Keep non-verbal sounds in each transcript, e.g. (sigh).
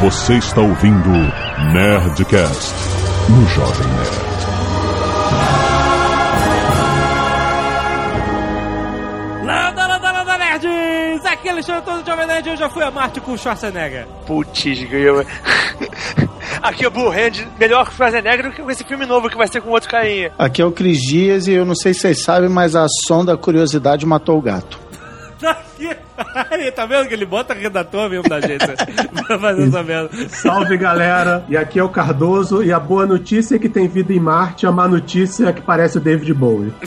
Você está ouvindo Nerdcast no Jovem Nerd. Landa, landa, landa, nerds! Aqui é Alexandre Todo Jovem Nerd. Eu já fui a Marte com o Schwarzenegger. Putz, ganhou. (laughs) Aqui é o Blue Hand, melhor que o Schwarzenegger do que com esse filme novo que vai ser com outro carinha. Aqui é o Cris Dias e eu não sei se vocês sabem, mas a som da curiosidade matou o gato. Aqui. Aí, tá vendo que ele bota redator mesmo da agência (laughs) pra fazer essa merda. Salve galera, e aqui é o Cardoso, e a boa notícia é que tem vida em Marte, a má notícia é que parece o David Bowie. (laughs)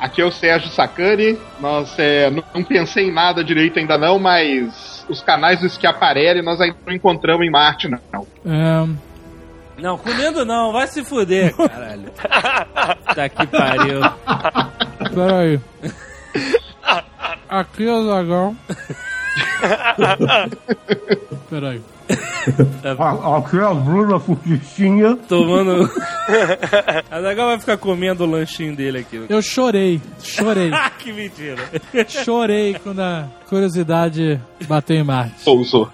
Aqui é o Sérgio Sacani. Nós é, não, não pensei em nada direito ainda não, mas os canais do Schiaparelli nós ainda não encontramos em Marte, não. É, Não, comendo não, vai se fuder, caralho. (laughs) Tá que pariu. peraí. Aqui é o Zagão. Peraí. Aqui é a Bruna Futichinha. Tomando. (laughs) A Zagal vai ficar comendo o lanchinho dele aqui. Eu chorei, chorei. (laughs) Ah, que mentira. Chorei quando a curiosidade bateu em Marte. Ouço.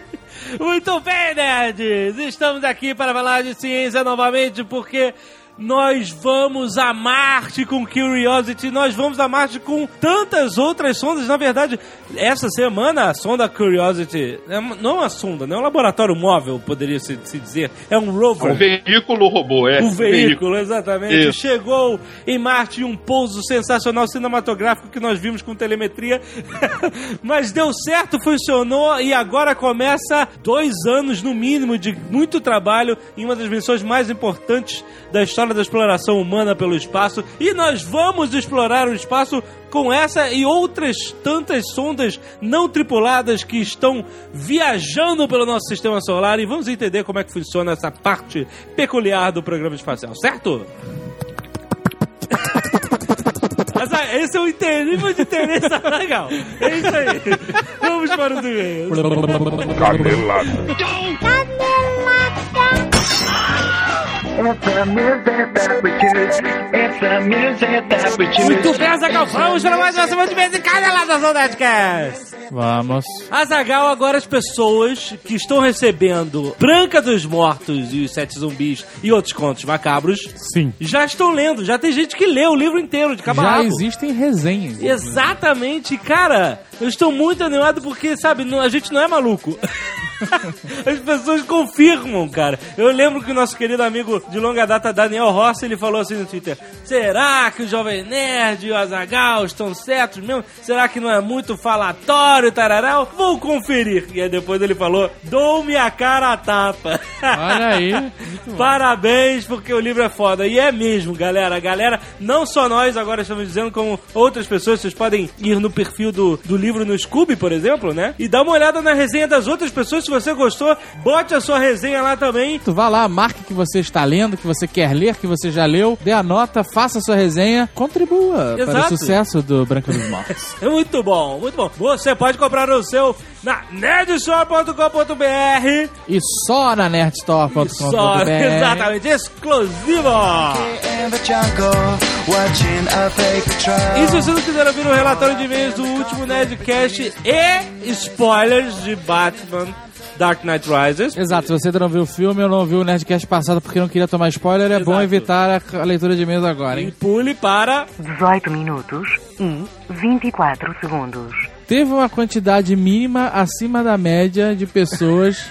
(laughs) Muito bem, nerds! Estamos aqui para falar de ciência novamente, porque nós vamos a Marte com Curiosity, nós vamos a Marte com tantas outras sondas. Na verdade, essa semana a sonda Curiosity, é não é uma sonda, não é um laboratório móvel, poderia se, se dizer, é um rover. Um veículo robô, é. Um veículo, exatamente. Isso. Chegou em Marte um pouso sensacional cinematográfico que nós vimos com telemetria. (laughs) Mas deu certo, funcionou e agora começa dois anos no mínimo de muito trabalho em uma das missões mais importantes da história da exploração humana pelo espaço. E nós vamos explorar o espaço com essa e outras tantas sondas não tripuladas que estão viajando pelo nosso sistema solar e vamos entender como é que funciona essa parte peculiar do programa espacial, certo? Essa- esse é o inter- nível de interesse (laughs) legal. É isso aí. Vamos para os e-mails. Muito bem, Azagal. Vamos para mais uma semana de vez em cada lado da Nerdcast. Vamos. Azagal, agora as pessoas que estão recebendo Branca dos Mortos e os Sete Zumbis e outros contos macabros Sim. já estão lendo. Já tem gente que lê o livro inteiro de cabo Já rabo. existem resenhas. Exatamente, cara. Eu estou muito animado porque, sabe, a gente não é maluco. (laughs) As pessoas confirmam, cara. Eu lembro que o nosso querido amigo de longa data, Daniel Rossi, ele falou assim no Twitter: Será que o Jovem Nerd e o Azagal estão certos mesmo? Será que não é muito falatório, tararau? Vou conferir. E aí depois ele falou: Dou-me a cara a tapa. Olha aí. (laughs) Parabéns, porque o livro é foda. E é mesmo, galera. A galera, não só nós agora estamos dizendo, como outras pessoas, vocês podem ir no perfil do, do livro no Scooby, por exemplo, né? E dar uma olhada na resenha das outras pessoas. Se você gostou, bote a sua resenha lá também. Tu vá lá, marque que você está lendo, que você quer ler, que você já leu, dê a nota, faça a sua resenha, contribua para o Exato. sucesso do Branca dos Mortos. É (laughs) muito bom, muito bom. Você pode comprar o seu na nerdshop.com.br. E só na nerdstore.com.br. (laughs) exatamente, exclusivo. E se você não quiser ouvir o relatório de e-mails do último Nerdcast e spoilers de Batman Dark Knight Rises, Exato, se você ainda não viu o filme ou não viu o Nerdcast passado porque não queria tomar spoiler, é bom evitar a, a leitura de e-mails agora, e hein? pule para 18 minutos e 24 segundos. Teve uma quantidade mínima acima da média de pessoas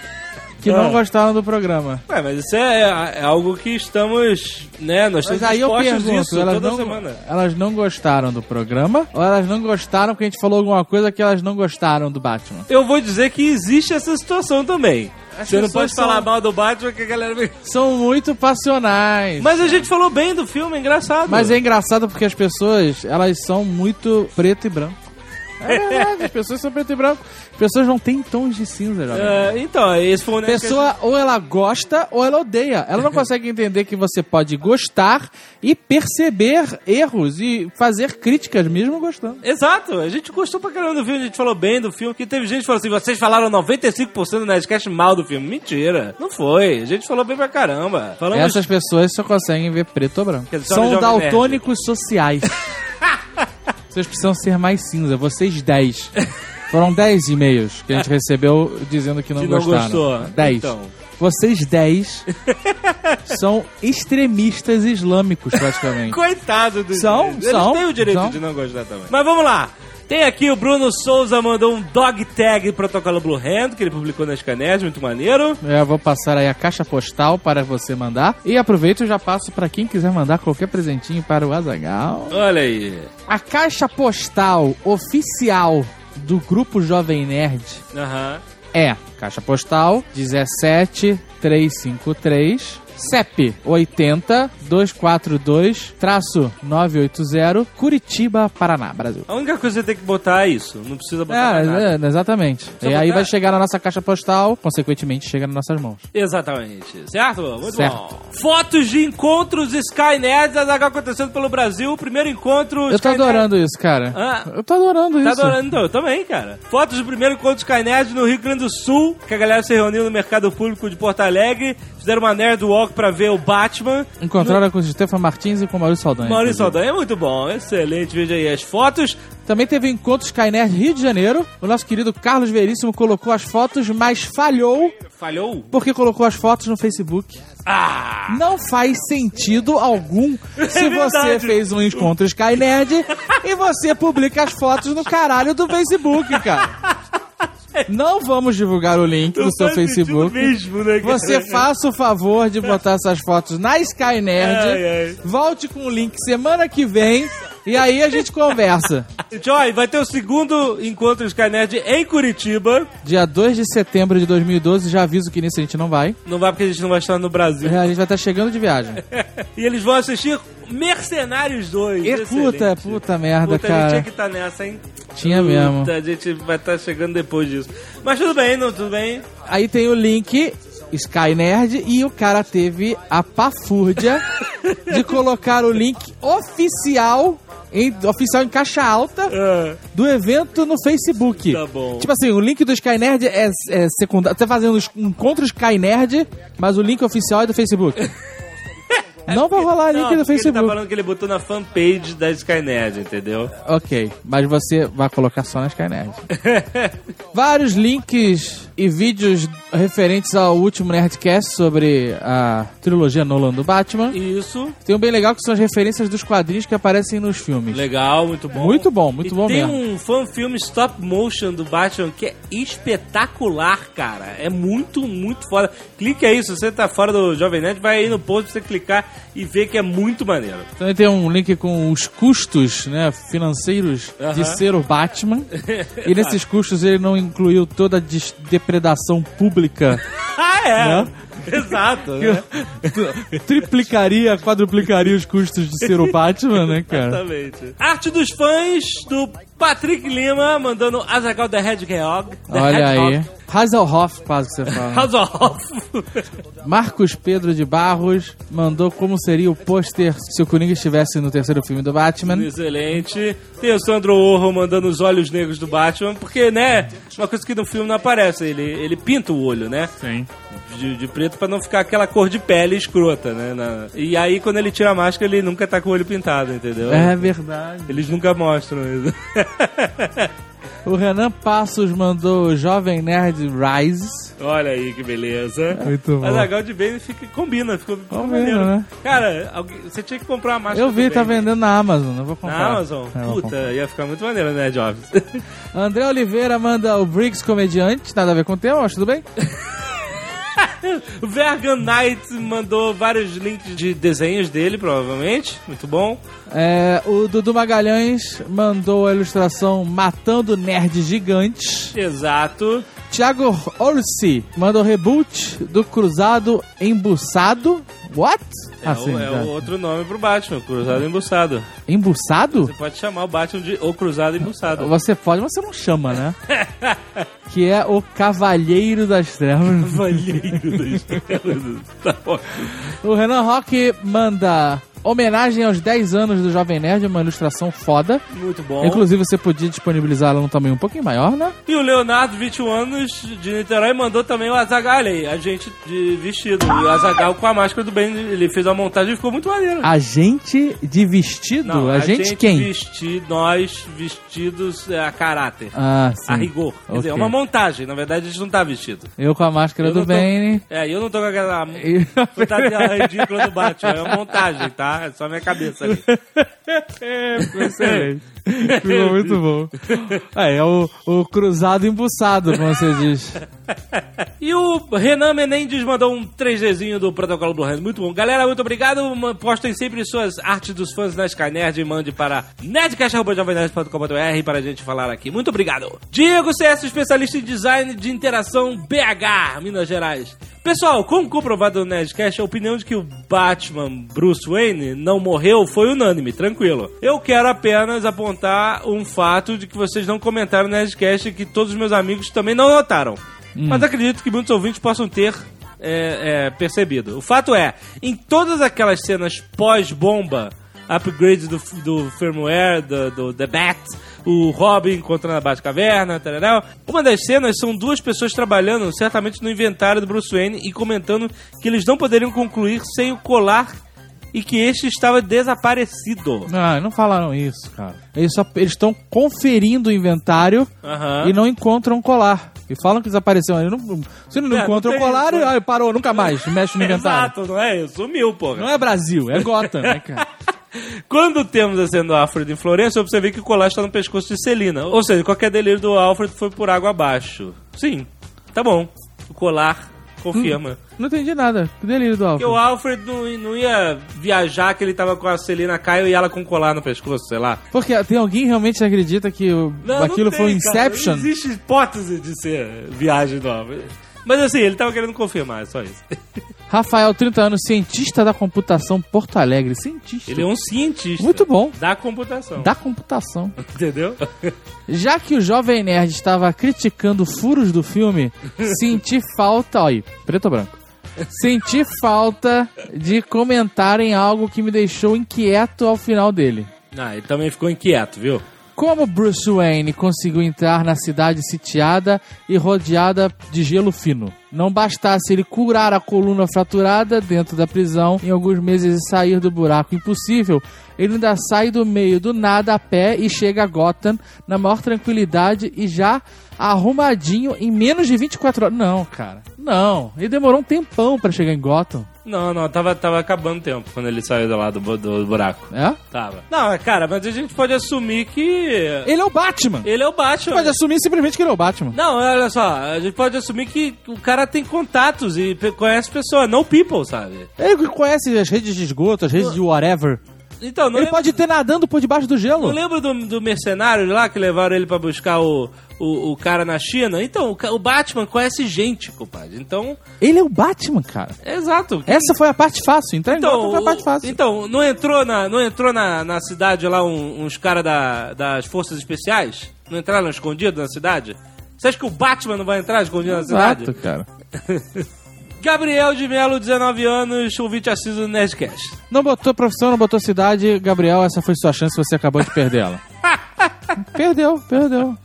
que não gostaram do programa. Ué, mas isso é, é algo que estamos, né, nós Mas aí eu pergunto, disso elas toda não, semana. elas não gostaram do programa ou elas não gostaram porque a gente falou alguma coisa que elas não gostaram do Batman? Eu vou dizer que existe essa situação também. As Você não pode falar são- mal do Batman que a galera... (laughs) São muito passionais. Mas a gente falou bem do filme, é engraçado. Mas é engraçado porque as pessoas, elas são muito preto e branco. É verdade, as (laughs) pessoas são preto e branco. As pessoas não têm tons de cinza, jovem. É, então, esse foi Nerdcast- pessoa ou ela gosta ou ela odeia. Ela não (laughs) consegue entender que você pode gostar e perceber erros e fazer críticas mesmo gostando. Exato, a gente gostou pra caramba do filme, a gente falou bem do filme, que teve gente que falou assim, vocês falaram 95% do Nerdcast mal do filme. Mentira, não foi, a gente falou bem pra caramba. Falamos... Essas pessoas só conseguem ver preto ou branco. Dizer, São Jovem Nerd. daltônicos sociais. (laughs) Vocês precisam ser mais cinza, vocês 10. Foram 10 e-mails que a gente recebeu dizendo que não Que não gostaram. gostou. 10. Então. Vocês 10 são extremistas islâmicos, praticamente. (laughs) Coitado dos São, Eles são, têm o direito são. de não gostar também. Mas vamos lá. Tem aqui o Bruno Souza mandou um dog tag protocolo Blue Hand, que ele publicou na Scaned, muito maneiro. Eu vou passar aí a caixa postal para você mandar. E aproveito e já passo para quem quiser mandar qualquer presentinho para o Azagal. Olha aí. A caixa postal oficial do Grupo Jovem Nerd Aham. é caixa postal 17353 CEP 80 242 traço 980 Curitiba, Paraná, Brasil. A única coisa que você tem que botar é isso. Não precisa botar mais nada. É, é, exatamente. E aí botar- vai chegar na nossa caixa postal, consequentemente chega nas nossas mãos. Exatamente. Certo? Muito Certo. bom. Fotos de encontros Skynet acontecendo pelo Brasil. Primeiro encontro. Eu tô Skynet- adorando isso, cara. Ah. Eu tô adorando Tá isso. adorando, então, eu também, cara. Fotos do primeiro encontro Skynet no Rio Grande do Sul, que a galera se reuniu no mercado público de Porto Alegre, fizeram uma nerd walk pra ver o Batman. Encontraram com o Stefan Martins e com o Maurício Saldanha. Maurício. Saldanha é muito bom, excelente. Veja aí as fotos. Também teve o encontro Skynerd Rio de Janeiro. O nosso querido Carlos Veríssimo colocou as fotos, mas falhou Falhou? porque colocou as fotos no Facebook. Ah! Não faz sentido algum (laughs) se É você verdade. fez um encontro Skynerd e você publica as fotos no caralho do Facebook, cara. (laughs) Não vamos divulgar o link do seu Facebook. Mesmo, né, cara? Você faça o favor de botar essas fotos na Skynerd. Ai, ai. Volte com o link semana que vem e aí a gente conversa. (laughs) Joy, vai ter o segundo encontro Skynet em Curitiba. Dia 2 de setembro de 2012, já aviso que nisso a gente não vai. Não vai porque a gente não vai estar no Brasil. A gente vai estar chegando de viagem. (laughs) E eles vão assistir Mercenários 2. E puta, Excelente. puta merda, Puta, a gente tinha cara. que estar nessa, hein? Tinha Puta, mesmo. A gente vai estar chegando depois disso. Mas tudo bem, não, tudo bem. Aí tem o link Skynerd e o cara teve a pafúrdia (laughs) de colocar o link oficial em, oficial em caixa alta Ah, do evento no Facebook. Tá bom. Tipo assim, o link do Skynerd é, é secundário. Você tá fazendo os encontros Skynerd, mas o link oficial é do Facebook. (laughs) Não vai rolar link não, do porque Ele tá Facebook. falando que ele botou na fanpage da Skynet, entendeu? Ok, mas você vai colocar só na Skynerd. (laughs) Vários links e vídeos referentes ao último Nerdcast sobre a trilogia Nolan do Batman. Isso. Tem um bem legal que são as referências dos quadrinhos que aparecem nos filmes. Legal, muito bom. Muito bom, muito E bom tem mesmo. um fan filme stop motion do Batman que é espetacular, cara. É muito, muito foda. Clique aí, se você tá fora do Jovem Nerd, vai aí no post pra você clicar e ver que é muito maneiro. Também tem um link com os custos né, financeiros de Aham. ser o Batman. (laughs) e nesses custos ele não incluiu toda a depredação pública. Ah, é! Né? (laughs) Exato, né? Triplicaria, quadruplicaria os custos de ser o Batman, né, cara? Exatamente. Arte dos fãs do Patrick Lima mandando Azagal The Hedgehog. The Olha Hedgehog. aí. Hasselhoff, quase que você fala. Hasselhoff. (laughs) Marcos Pedro de Barros mandou como seria o pôster se o Coringa estivesse no terceiro filme do Batman. Excelente. Tem o Sandro Orro mandando os olhos negros do Batman, porque, né, uma coisa que no filme não aparece, ele, ele pinta o olho, né? Sim. De, de preto pra não ficar aquela cor de pele escrota, né? Na- E aí, quando ele tira a máscara, ele nunca tá com o olho pintado, entendeu? É verdade. Eles nunca mostram isso. O Renan Passos mandou Jovem Nerd Rise. Olha aí que beleza. Muito bom. Mas a Gal de Bane fica, combina, ficou, Combina, maneiro. né? Cara, alguém- você tinha que comprar uma máscara Eu vi, tá vendendo na Amazon, eu vou comprar. Na Amazon? É, Puta, comprar. ia ficar muito maneiro, né, Jobs? André Oliveira manda o Briggs Comediante, nada a ver com o tema, mas tudo bem? (laughs) (laughs) O Vergan Knight mandou vários links de desenhos dele, provavelmente. Muito bom. É, o Dudu Magalhães mandou a ilustração Matando Nerds Gigantes. Exato. Thiago Orsi mandou reboot do Cruzado Embuçado. What? É, Assim, o, é tá. o outro nome pro Batman, Cruzado Embuçado. Embuçado? Você pode chamar o Batman de O Cruzado Embuçado. Você pode, mas você não chama, né? (laughs) que é o Cavalheiro das Trevas. Cavalheiro das Trevas. (laughs) Tá ótimo. O Renan Rock manda homenagem aos 10 anos do Jovem Nerd, uma ilustração foda. Muito bom. Inclusive, você podia disponibilizá-la num tamanho um pouquinho maior, né? E o Leonardo, 21 anos, de Niterói, mandou também o Azagal aí, a gente de vestido. E o Azagal com a máscara do bem, ele fez a montagem e ficou muito maneiro. A gente de vestido? Não, a, gente, quem? Vesti, nós vestidos é, a caráter. Ah, sim. A rigor. Quer dizer, é uma montagem. Na verdade, a gente não tá vestido. Eu com a máscara Eu do tô- Bane. É, eu não tô com aquela (laughs) E- fantasiada ridícula do Batman. É uma montagem, tá? É só minha cabeça ali. Ficou (laughs) excelente. Ficou muito bom. É, é o, o cruzado embuçado, como você diz. E o Renan Menendez mandou um 3Dzinho do protocolo Blue Hand. Muito bom. Galera, muito obrigado. Postem sempre suas artes dos fãs na Skynerd e mande para nerdcast.jovemnerd.com.br para a gente falar aqui. Muito obrigado. Diego CS, especialista em design de interação BH, Minas Gerais. Pessoal, como comprovado no Nerdcast, a opinião de que o Batman Bruce Wayne não morreu foi unânime, tranquilo. Eu quero apenas apontar um fato de que vocês não comentaram no Nerdcast e que todos os meus amigos também não notaram. Mas acredito que muitos ouvintes possam ter é, é, percebido. O fato é, em todas aquelas cenas pós-bomba, upgrades do, do firmware, do, do The Bat, o Robin encontrando a Batcaverna, tarará, uma das cenas são duas pessoas trabalhando certamente no inventário do Bruce Wayne e comentando que eles não poderiam concluir sem o colar e que este estava desaparecido. Não, não falaram isso, cara. Eles estão conferindo o inventário Aham. e não encontram o colar. E falam que desapareceu. Aí não, se não É, encontra não o colar, isso. aí parou, nunca mais. Mexe no (laughs) inventário. Exato, não é? Sumiu, porra. Não é Brasil, é Gotham, né, cara? (laughs) Quando temos a cena do Alfred em Florença, eu observei que o colar está no pescoço de Celina. Ou seja, qualquer delírio do Alfred foi por água abaixo. Sim, tá bom. O colar confirma. Não entendi nada. Que delírio do Porque Alfred. o Alfred não, não ia viajar que ele tava com a Celina Caio e ela com colar no pescoço, sei lá. Porque tem alguém que realmente acredita que o- Não, aquilo não foi tem, cara. Inception? Não existe hipótese de ser viagem do Alfred. Mas assim, ele tava querendo confirmar, é só isso. Rafael, 30 anos, cientista da computação Porto Alegre. Cientista. Ele é um cientista. Muito bom. Da computação. Da computação. Entendeu? Já que o Jovem Nerd estava criticando furos do filme, (laughs) senti falta. Olha aí, preto ou branco? Senti falta de comentarem algo que me deixou inquieto ao final dele. Ah, ele também ficou inquieto, viu? Como Bruce Wayne conseguiu entrar na cidade sitiada e rodeada de gelo fino? Não bastasse ele curar a coluna fraturada dentro da prisão em alguns meses e sair do buraco impossível, ele ainda sai do meio do nada a pé e chega a Gotham na maior tranquilidade e já arrumadinho em menos de 24 horas. Não, cara. Não. Ele demorou um tempão pra chegar em Gotham. Não, não, tava, tava acabando o tempo quando ele saiu do lado do, do buraco. É? Tava. Não, cara, mas a gente pode assumir que Ele é o Batman. ele é o Batman. Pode assumir simplesmente que ele é o Batman. Não, olha só, a gente pode assumir que o cara tem contatos e pe- conhece pessoas, não people, sabe? Ele conhece as redes de esgoto, as redes de whatever. Então, Ele pode ter nadando por debaixo do gelo. lembra do, do mercenário lá que levaram ele pra buscar o, o, o cara na China? Então, o, o Batman conhece gente, compadre. Então, Ele é o Batman, cara. exato. Essa foi a parte fácil. Gotham Então, foi a parte fácil. então não entrou na, não entrou na, na cidade lá um- uns caras da, das forças especiais? Não entraram escondidos na cidade? Você acha que o Batman não vai entrar escondido na cidade? Exato, cara. (laughs) Gabriel de Melo, 19 anos, ouvinte assíduo do Nerdcast. Não botou profissão, não botou cidade. Gabriel, essa foi sua chance, você acabou de perder ela. (laughs) perdeu, perdeu.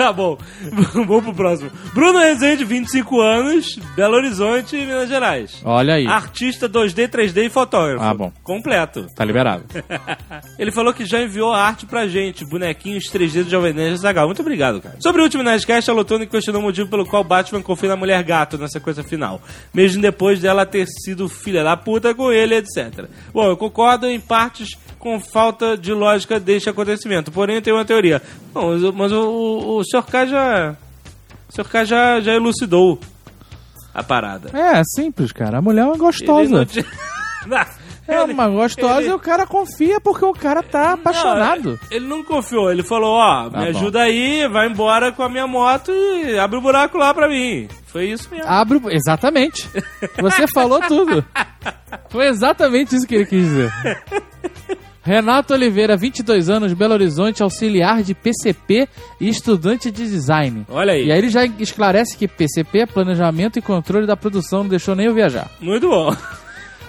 (laughs) Tá bom, (laughs) vamos pro próximo. Bruno Rezende, 25 anos, Belo Horizonte, Minas Gerais. Olha aí. Artista 2D, 3D e fotógrafo. Ah, bom. Completo. Tá liberado. (laughs) Ele falou que já enviou a arte pra gente, bonequinhos 3D do Jovem Nerd Zagal. Muito obrigado, cara. Sobre o último Nerdcast, a Lotone questionou o motivo pelo qual Batman confia na mulher gato na sequência final, mesmo depois dela ter sido filha da puta com ele, etc. Bom, eu concordo em partes com falta de lógica deste acontecimento, porém eu tenho uma teoria. Mas, o- o, o, Sr. K já... O Sr. K já, já elucidou a parada. É, simples, cara. A mulher é uma gostosa. (laughs) É uma gostosa ele- e o cara confia porque o cara tá apaixonado. Não, ele não confiou, ele falou, ó, me Tá bom. ajuda aí, vai embora com a minha moto e abre o buraco lá pra mim. Foi isso mesmo. Abre. Exatamente. Você falou tudo. (laughs) Foi exatamente isso que ele quis dizer. (laughs) Renato Oliveira, 22 anos, Belo Horizonte, auxiliar de PCP e estudante de design. Olha aí. E aí ele já esclarece que PCP é planejamento e controle da produção, não deixou nem eu viajar. Muito bom.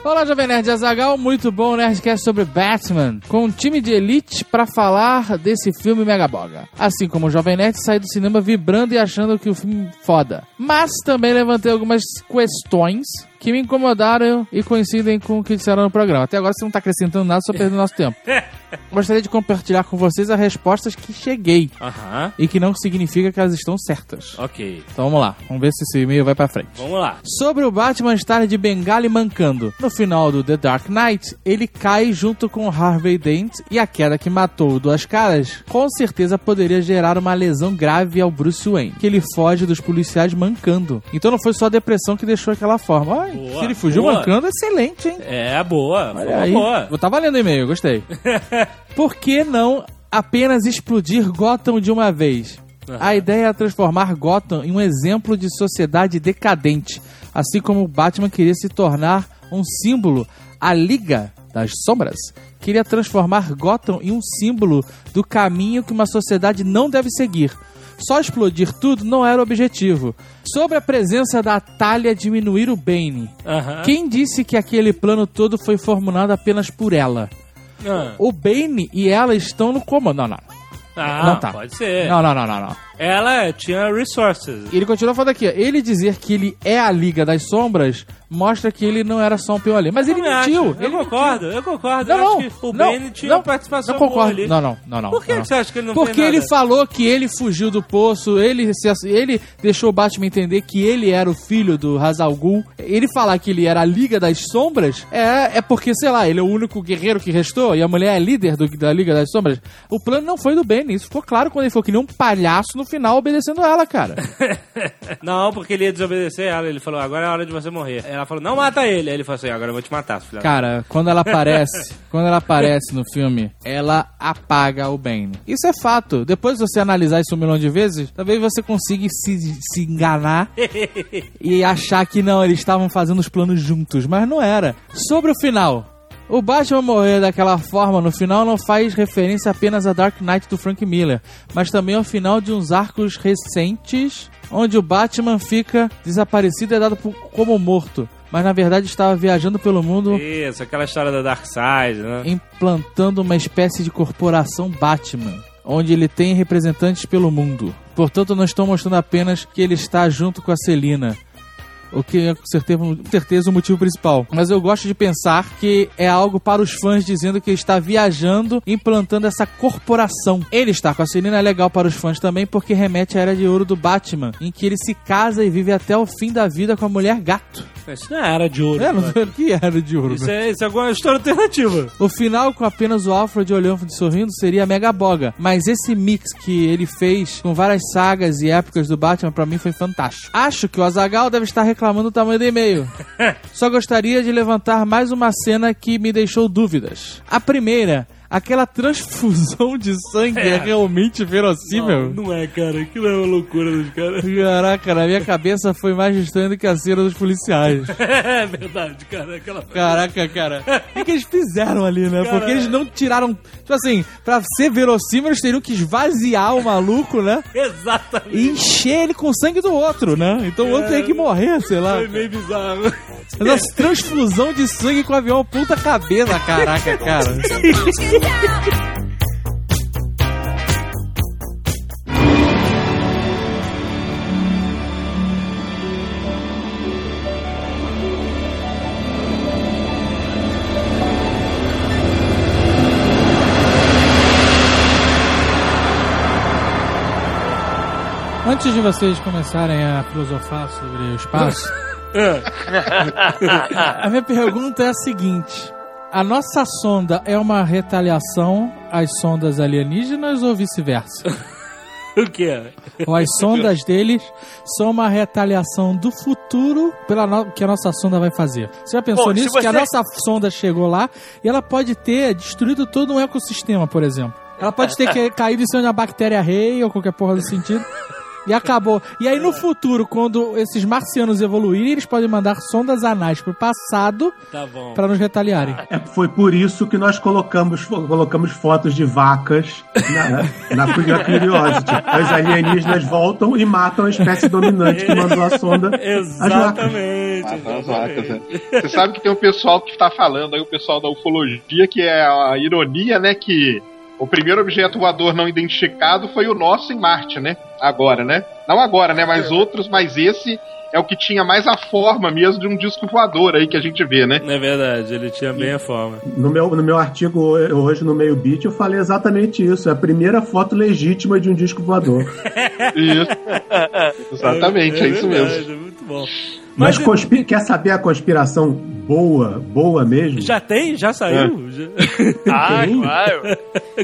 Olá, Jovem Nerd Azagal, muito bom Nerdcast sobre Batman, com um time de elite pra falar desse filme mega boga. Assim como o Jovem Nerd sai do cinema vibrando e achando que o filme é foda. Mas também levantei algumas questões que me incomodaram e coincidem com o que disseram no programa. Até agora você não tá acrescentando nada, só perdendo nosso tempo. (laughs) Gostaria de compartilhar com vocês as respostas que cheguei Aham. e que não significa que elas estão certas. Ok. Então vamos lá, vamos ver se esse e-mail vai pra frente. Vamos lá. Sobre o Batman estar de bengala e mancando. No final do The Dark Knight, ele cai junto com Harvey Dent e a queda que matou o Duas Caras com certeza poderia gerar uma lesão grave ao Bruce Wayne, que ele foge dos policiais mancando. Então não foi só a depressão que deixou aquela forma. Ai, Boa, se ele fugiu boa. mancando, excelente, hein? É, boa. Olha uma aí. boa. Eu tava lendo o e-mail, gostei. (laughs) Por que não apenas explodir Gotham de uma vez? A ideia é transformar Gotham em um exemplo de sociedade decadente, assim como o Batman queria se tornar um símbolo, a Liga das Sombras queria transformar Gotham em um símbolo do caminho que uma sociedade não deve seguir. Só explodir tudo não era o objetivo. Sobre a presença da Talia diminuir o Bane, quem disse que aquele plano todo foi formulado apenas por ela? Ah, O Bane e ela estão no comando. Não, não. Ah, não tá. pode ser. Não, não, não, não, não. Ela tinha resources. Ele continua falando aqui, ó. Ele dizer que ele é a Liga das Sombras mostra que ele não era só um peão ali. Mas ele Eu acho. mentiu. Eu Ele concordo, eu concordo. Não, eu não. acho que o não, Bane tinha não, participação Não concordo. ali. Não, não, não, não. Por que, não. que você acha que ele não Porque ele nada? falou que ele fugiu do poço, ele, ele deixou o Batman entender que ele era o filho do Hazal Ghul. Ele falar que ele era a Liga das Sombras é, é porque, sei lá, ele é o único guerreiro que restou e a mulher é líder do- da Liga das Sombras. O plano não foi do Bane, isso ficou claro quando ele falou que nem um palhaço no final obedecendo ela, cara. (laughs) Não, porque ele ia desobedecer ela. Ele falou, agora é a hora de você morrer. Ela falou, não mata ele. Aí ele falou assim, agora eu vou te matar, filha. Cara, quando ela aparece, (laughs) quando ela aparece no filme, ela apaga o Bane. Isso é fato. Depois de você analisar isso um milhão de vezes, talvez você consiga se, se enganar (laughs) e achar que não, eles estavam fazendo os planos juntos, mas não era. Sobre o final. O Batman morrer daquela forma no final não faz referência apenas a Dark Knight do Frank Miller, mas também ao final de uns arcos recentes onde o Batman fica desaparecido e é dado como morto, mas na verdade estava viajando pelo mundo Isso, aquela história da Dark Side, né? implantando uma espécie de corporação Batman, onde ele tem representantes pelo mundo. Portanto, não estou mostrando apenas que ele está junto com a Celina. O que é com certeza, com certeza o motivo principal. Mas eu gosto de pensar que é algo para os fãs dizendo que ele está viajando, implantando essa corporação. Ele estar com a Celina é legal para os fãs também porque remete à Era de Ouro do Batman, em que ele se casa e vive até o fim da vida com a mulher gato. Isso não era de ouro. É, não né? sei o que Era de Ouro. Isso né? é, isso é alguma história alternativa. O final com apenas o Alfred olhando e sorrindo seria mega boga, mas esse mix que ele fez com várias sagas e épocas do Batman pra mim foi fantástico. Acho que o Azagal deve estar reclamando do tamanho do e-mail. (laughs) Só gostaria de levantar mais uma cena que me deixou dúvidas. A primeira, aquela transfusão de sangue é, É. realmente verossímil? Não, não é, cara. Aquilo é uma loucura dos caras. (laughs) Caraca, na minha cabeça foi mais estranho do que a cena dos policiais. (laughs) É verdade, cara. Aquela... Caraca, cara. O que, que eles fizeram ali, né? Cara, Porque eles não tiraram. Tipo assim, pra ser verossímil, eles teriam que esvaziar o maluco, né? (laughs) Exatamente. E encher ele com o sangue do outro, né? Então o outro teria que morrer, sei lá. Foi meio bizarro. Mas essa transfusão de sangue com o avião puta cabeça, caraca, cara. Antes de vocês começarem a filosofar sobre o espaço, (laughs) a minha pergunta é a seguinte: a nossa sonda é uma retaliação às sondas alienígenas ou vice-versa? (laughs) o que é? Ou as sondas deles são uma retaliação do futuro pela no- que a nossa sonda vai fazer? Você já pensou Bom, nisso? Que a você- nossa sonda chegou lá e ela pode ter destruído todo um ecossistema, por exemplo. Ela pode ter (laughs) caído em cima de uma bactéria rei ou qualquer porra do sentido. E acabou. E aí no futuro, quando esses marcianos evoluírem, eles podem mandar sondas anais pro passado Tá pra nos retaliarem. É, foi por isso que nós colocamos, colocamos fotos de vacas na, na Curiosity. Os alienígenas voltam e matam a espécie dominante que mandou a sonda. As vacas. Exatamente. As exatamente. vacas, né? Você sabe que tem um pessoal que tá falando aí, o pessoal da ufologia, que é a ironia, né? Que o primeiro objeto voador não identificado foi o nosso em Marte, né? Agora, né? Não agora, né? Mas outros, mas esse é o que tinha mais a forma mesmo de um disco voador aí que a gente vê, né? É verdade, ele tinha bem a forma. No meu, no meu artigo hoje no Meio Beat eu falei exatamente isso. É a primeira foto legítima de um disco voador. (laughs) Isso. Exatamente, é, isso verdade, mesmo. é Muito bom. Mas, Mas, conspi- quer saber a conspiração boa, boa mesmo? já tem? Já saiu? Já- (laughs) Ah, Tem? claro.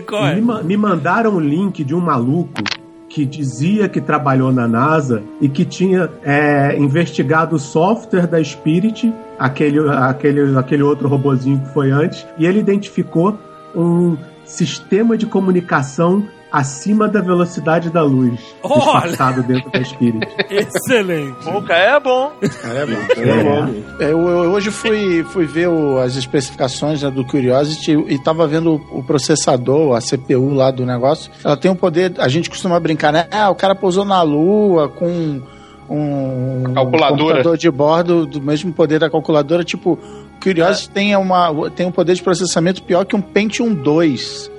Qual é? Me, ma- me mandaram um link de um maluco que dizia que trabalhou na NASA e que tinha é, investigado o software da Spirit, aquele, aquele, aquele outro robozinho que foi antes, e ele identificou um sistema de comunicação acima da velocidade da luz, Olha! dentro da Spirit. (laughs) Excelente. Bom, cara, é bom. É bom. É. É, Eu, eu hoje fui, fui ver o- as especificações né, do Curiosity e tava vendo o, o processador, a CPU lá do negócio. Ela tem um poder, a gente costuma brincar, né? Ah, o cara pousou na Lua com um Calculadora. computador de bordo do mesmo poder da calculadora. Tipo, o Curiosity tem, uma, tem um poder de processamento pior que um Pentium 2.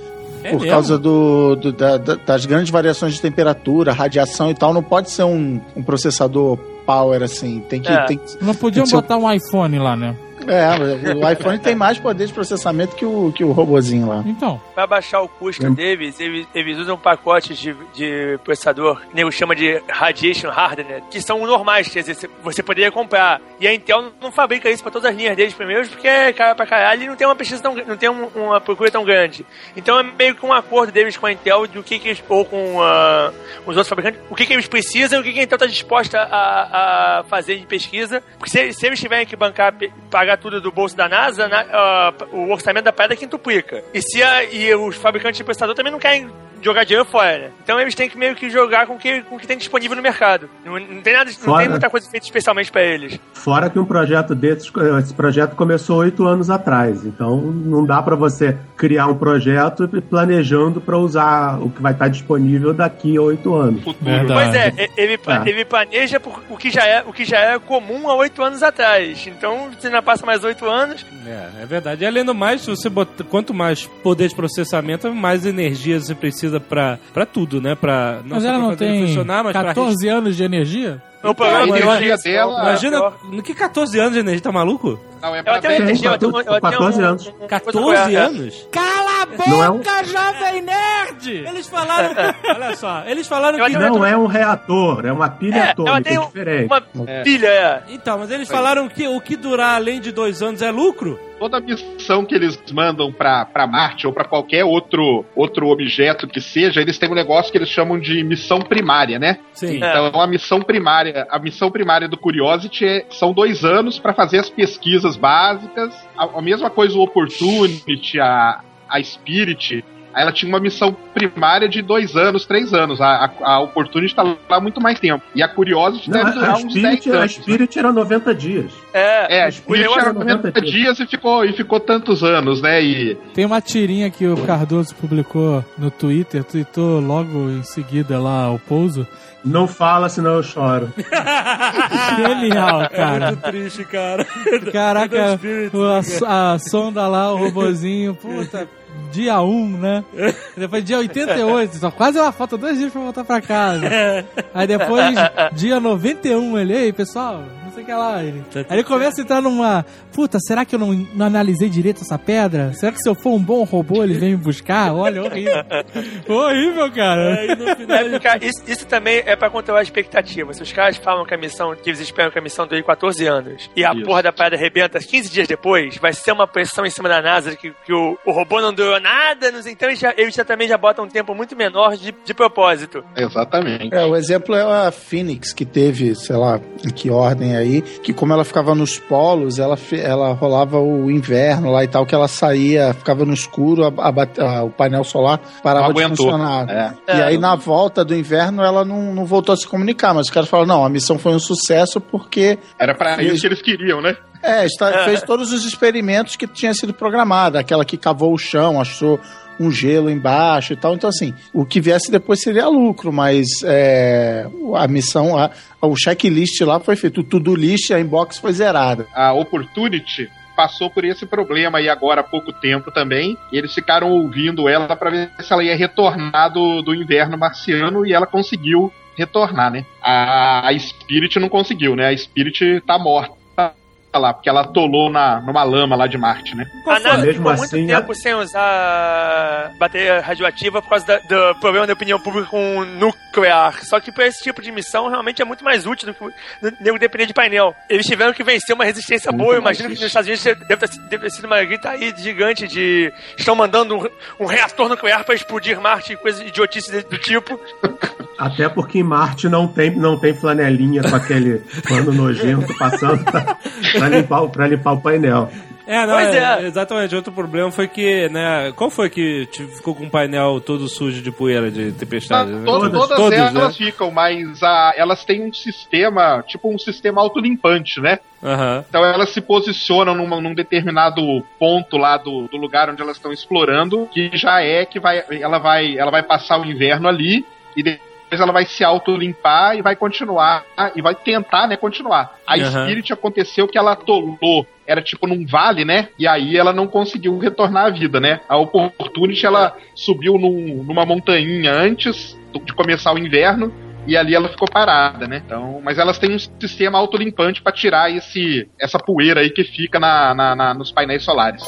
É por mesmo? causa do, do- da- da- das grandes variações de temperatura, radiação e tal, não pode ser um, um processador power assim. Tem que, É. tem que Não podiam Tem que ser- botar um iPhone lá, né? É, o iPhone tem mais poder de processamento que o, que o robozinho lá. Então. Pra baixar o custo deles, eles, eles usam pacotes de, de processador, que nego chama de Radiation Hardener, que são normais, quer dizer, você- você poderia comprar. E a Intel não fabrica isso pra todas as linhas deles primeiro, porque é caro pra caralho e não tem uma pesquisa tão não tem um- uma procura tão grande. Então é meio que um acordo deles com a Intel de o que, que eles, ou com ah, os outros fabricantes, o que, que eles precisam e o que, que a Intel tá disposta a, a fazer de pesquisa. Porque se, se eles tiverem que bancar, pagar tudo do bolso da NASA, na- ah, o orçamento da parada quintuplica. E se a- e os fabricantes de processador também não querem jogar dinheiro fora, né? Então eles têm que meio que jogar com o que, com o que tem disponível no mercado. Não, não tem nada, não Fora. tem muita coisa feita especialmente pra eles. Fora que um projeto desses, esse projeto começou oito anos atrás, então não dá pra você criar um projeto planejando pra usar o que vai estar disponível daqui a oito anos. Verdade. Pois é, e- ele, É. ele planeja por, o, que já é, o que já era comum há oito anos atrás. Então, se ainda passa mais oito anos, É, é verdade. E além do mais, você bota, quanto mais poder de processamento, mais energia você precisa pra, pra tudo, né? Pra, Mas só ela pra não tem funcionar, mas pra 14 anos de energia? o problema a energia dela- Imagina, no que 14 anos de energia, tá maluco? Não, é Ela pra tem uma Tem, energia, ela tem, uma- ela tem 14 um- anos. um- um- 14 é. anos? Cala a boca, Não é um- jovem nerd! Eles falaram. (laughs) olha só, eles falaram que. Não é um reator, é uma pilha É, ela atômica, é diferente. uma pilha, é. Então, mas eles falaram que o que durar além de dois anos é lucro? Toda missão que eles mandam pra, pra Marte ou pra qualquer outro, outro objeto que seja, eles têm um negócio que eles chamam de missão primária, né? Sim. Então a missão primária, a missão primária do Curiosity é- são dois anos pra fazer as pesquisas básicas. A, a mesma coisa o Opportunity, a, a Spirit. Ela tinha uma missão primária de dois anos, três anos. A, a, a Opportunity tá lá há muito mais tempo. E a Curiosity Não, deve a, durar a uns 10 Spirit, a anos. Spirit era 90 dias. É, É, a Spirit negócio- era 90 dias e ficou, e ficou tantos anos, né? E Tem uma tirinha que o Cardoso publicou no Twitter, tweetou logo em seguida lá o pouso. Não fala, senão eu choro. (laughs) Genial, É cara. muito triste, cara. Caraca, (laughs) a, a sonda lá, o robozinho, puta, dia 1, né? (laughs) Depois dia 88, só quase ela falta dois dias pra voltar pra casa. Aí depois, dia 91, ele, ei, pessoal, sei o que lá. Ele. Aí ele começa a entrar numa, puta, será que eu não, não analisei direito essa pedra? Será que se eu for um bom robô, ele vem me buscar? Olha, horrível. (laughs) horrível, cara. No final. É, porque isso, isso também é pra controlar a expectativa. Se os caras falam que a missão, que eles esperam que a missão dure 14 anos e a Isso. porra da parada arrebenta 15 dias depois, vai ser uma pressão em cima da NASA que, que o, o robô não durou nada, não sei, então eles, já, eles já também já botam um tempo muito menor de, de propósito. exatamente. É, o exemplo é a Phoenix, que teve, sei lá, em que ordem aí, aí, que como ela ficava nos polos, ela, ela rolava o inverno lá e tal, que ela saía, ficava no escuro, a- a a- o painel solar parava Não de aguentou. funcionar. É. E É, aí, não- na volta do inverno, ela não, não voltou a se comunicar, mas os caras falaram, não, a missão foi um sucesso porque Era pra Fez. isso que eles queriam, né? é, está, fez todos os experimentos que tinha sido programado. Aquela que cavou o chão, achou um gelo embaixo e tal. Então, assim, o que viesse depois seria lucro, mas é, a missão, a- o checklist lá foi feito. O to-do list, a inbox foi zerada. A Opportunity passou por esse problema aí agora há pouco tempo também. E eles ficaram ouvindo ela pra ver se ela ia retornar do, do inverno marciano e ela conseguiu retornar, né? A, a Spirit não conseguiu, né? A Spirit tá morta lá, porque ela atolou na, numa lama lá de Marte, né? A NASA Mesmo ficou assim, muito tempo sem usar bateria radioativa por causa da- do problema da opinião pública com nuclear. Só que pra esse tipo de missão realmente é muito mais útil do que o nego depender de painel. Eles tiveram que vencer uma resistência Muito boa. Eu imagino que difícil. nos Estados Unidos deve ter, deve ter sido uma grita aí gigante de estão mandando um, um reator nuclear pra explodir Marte e coisa idiotice de- do tipo. Até porque em Marte não tem, não tem flanelinha com aquele (laughs) pano nojento passando (laughs) pra, pra limpar, o- pra limpar o painel. É, não, Pois é, é. exatamente. Outro problema foi que, né? Qual foi que te- ficou com o painel todo sujo de poeira de tempestade? né? To- Todas, todas, elas né? ficam, mas a, elas têm um sistema, tipo um sistema autolimpante, né? Aham. Então elas se posicionam numa- num determinado ponto lá do, do lugar onde elas estão explorando, que já é que vai, ela vai, ela vai passar o inverno ali e depois ela vai se autolimpar e vai continuar e vai tentar, né, continuar. A Aham. Spirit aconteceu que ela atolou, era tipo num vale, né? E aí ela não conseguiu retornar à vida, né? A Opportunity ela subiu num- numa montanha antes de começar o inverno e ali ela ficou parada, né? Então, mas elas têm um sistema autolimpante para tirar esse, essa poeira aí que fica na, na- na- nos painéis solares.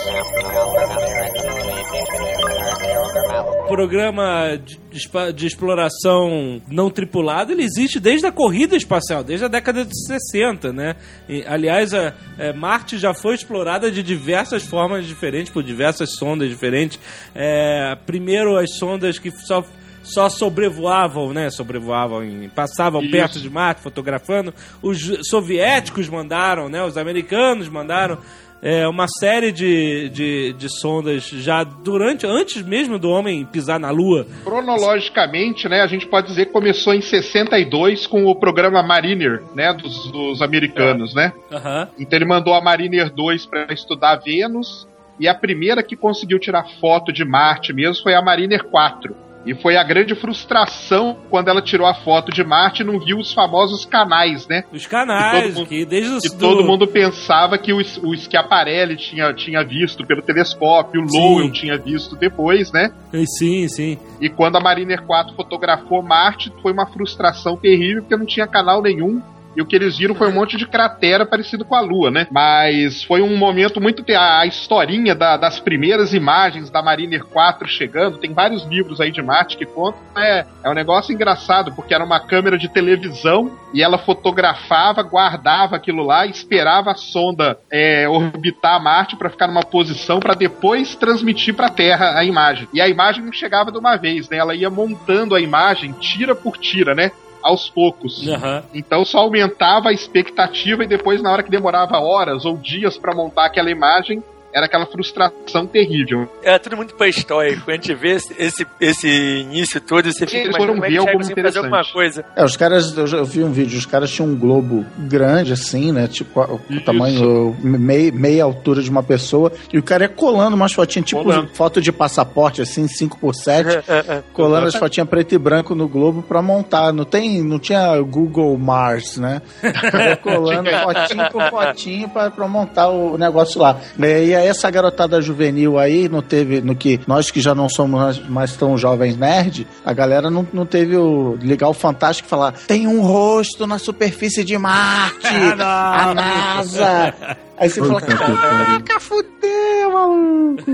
Programa de, de exploração não tripulado, ele existe desde a corrida espacial, desde a década de 60, né? E, aliás, a, é, Marte já foi explorada de diversas formas diferentes, por diversas sondas diferentes. É, primeiro, as sondas que só só sobrevoavam, né? Sobrevoavam, em, passavam Isso. perto de Marte, fotografando. Os soviéticos mandaram, né? Os americanos mandaram é, uma série de, de, de sondas já durante, antes mesmo do homem pisar na Lua. Cronologicamente, né, a gente pode dizer que começou em 62 com o programa Mariner, né, dos, dos americanos, né? Aham. Então ele mandou a Mariner 2 para estudar Vênus e a primeira que conseguiu tirar foto de Marte mesmo foi a Mariner 4. E foi a grande frustração quando ela tirou a foto de Marte e não viu os famosos canais, né? Os canais, Que todo mundo- que desde os Que do- todo mundo pensava que o, o Schiaparelli tinha, tinha visto pelo telescópio, o. Lowell tinha visto depois, né? Sim, sim. E quando a Mariner 4 fotografou Marte, foi uma frustração terrível, porque não tinha canal nenhum. E o que eles viram foi um monte de cratera parecido com a Lua, né? Mas foi um momento muito. A, a historinha da- das primeiras imagens da Mariner 4 chegando, tem vários livros aí de Marte que contam. É, é um negócio engraçado, porque era uma câmera de televisão e ela fotografava, guardava aquilo lá, esperava a sonda é, orbitar Marte para ficar numa posição para depois transmitir para a Terra a imagem. E a imagem não chegava de uma vez, né? Ela ia montando a imagem tira por tira, né? Aos poucos. Aham. Então só aumentava a expectativa e depois, na hora que demorava horas ou dias para montar aquela imagem, era aquela frustração terrível. É tudo muito pré-histórico. A gente vê esse, esse, esse início todo e você fica Eles imaginando foram como é ver chega sem fazer alguma coisa. É, os caras, eu vi um vídeo, os caras tinham um globo grande assim, né? Tipo, o Isso. tamanho, meia, meia altura de uma pessoa, e o cara ia colando umas fotinhas, tipo Colando. foto de passaporte, assim, 5x7, É, colando as fotinhas preto e branco no globo pra montar. Não tem, não tinha Google Mars, né? (laughs) Colando fotinho por fotinho pra, pra montar o negócio lá. É, E aí essa garotada juvenil aí, não teve, no que nós que já não somos mais- tão jovens nerd, a galera não, não teve o ligar o Fantástico e falar tem um rosto na superfície de Marte, (laughs) a NASA. Aí você fala, caraca, fudeu, maluco.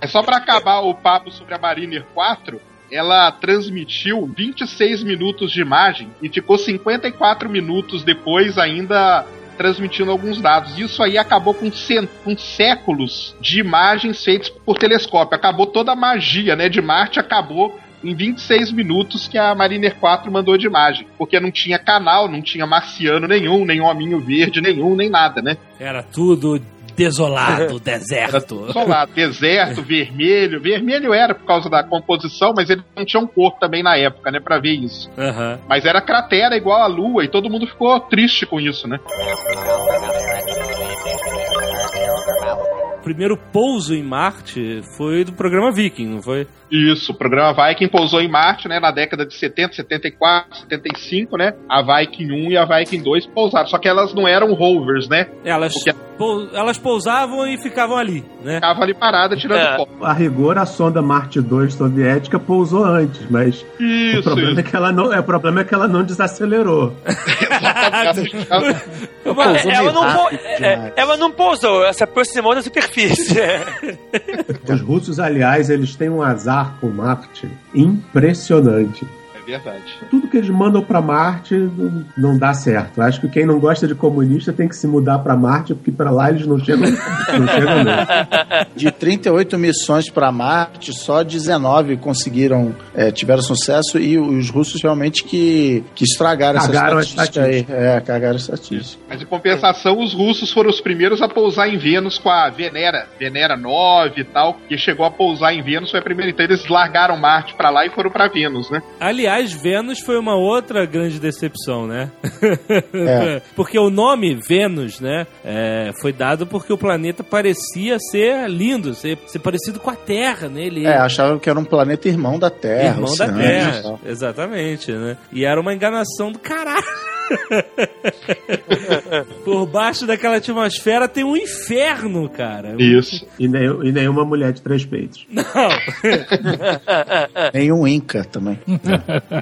É só para acabar o papo sobre a Mariner 4, ela transmitiu 26 minutos de imagem e ficou 54 minutos depois ainda transmitindo alguns dados. Isso aí acabou com, com séculos de imagens feitas por telescópio. Acabou toda a magia, né, de Marte, acabou em 26 minutos que a Mariner 4 mandou de imagem. Porque não tinha canal, não tinha marciano nenhum, nem hominho verde nenhum, nem nada, né? Era tudo desolado, (laughs) deserto. Desolado, deserto, (laughs) vermelho. Vermelho era por causa da composição, mas ele não tinha um cor também na época, né, pra ver isso. Aham. Mas era cratera igual a Lua e todo mundo ficou triste com isso, né? O primeiro pouso em Marte foi do programa Viking, não foi? Isso, o programa Viking pousou em Marte, né, na década de 70, 74, 75, né? A Viking 1 e a Viking 2 pousaram, só que elas não eram rovers, né? Elas, Porque- pou- elas pousavam e ficavam ali, né? Ficava ali parada tirando É. foto. A rigor, a sonda Marte 2 soviética pousou antes, mas o Isso, problema é que ela não, é, o problema é que ela não desacelerou. (laughs) ela, meio não rápido é, demais. ela não pousou, ela se aproximou da superfície. Os russos, aliás, eles têm um azar com Marte impressionante. É verdade. Tudo que eles mandam pra Marte não, não dá certo. Acho que quem não gosta de comunista tem que se mudar pra Marte, porque pra lá eles não chegam, não chegam mesmo. De 38 missões para Marte, só 19 conseguiram, é, tiveram sucesso e os russos realmente que, que estragaram Cagaram essa estatística aí. É, cagaram a estatística. Mas em compensação, os russos foram os primeiros a pousar em Vênus com a Venera, Venera 9 e tal, que chegou a pousar em Vênus, foi a primeira. Então eles largaram Marte pra lá e foram pra Vênus, né? Aliás, Vênus foi uma outra grande decepção, né? É. (laughs) porque o nome Vênus, né, é, foi dado porque o planeta parecia ser lindo, ser, ser parecido com a Terra, né? Ele É, achavam que era um planeta irmão da Terra. irmão da Terra. Exatamente, né? E era uma enganação do caralho. (laughs) Por baixo daquela atmosfera tem um inferno, cara. Isso. E, nem- e nenhuma mulher de três peitos. Não. (laughs) Nenhum Inca também.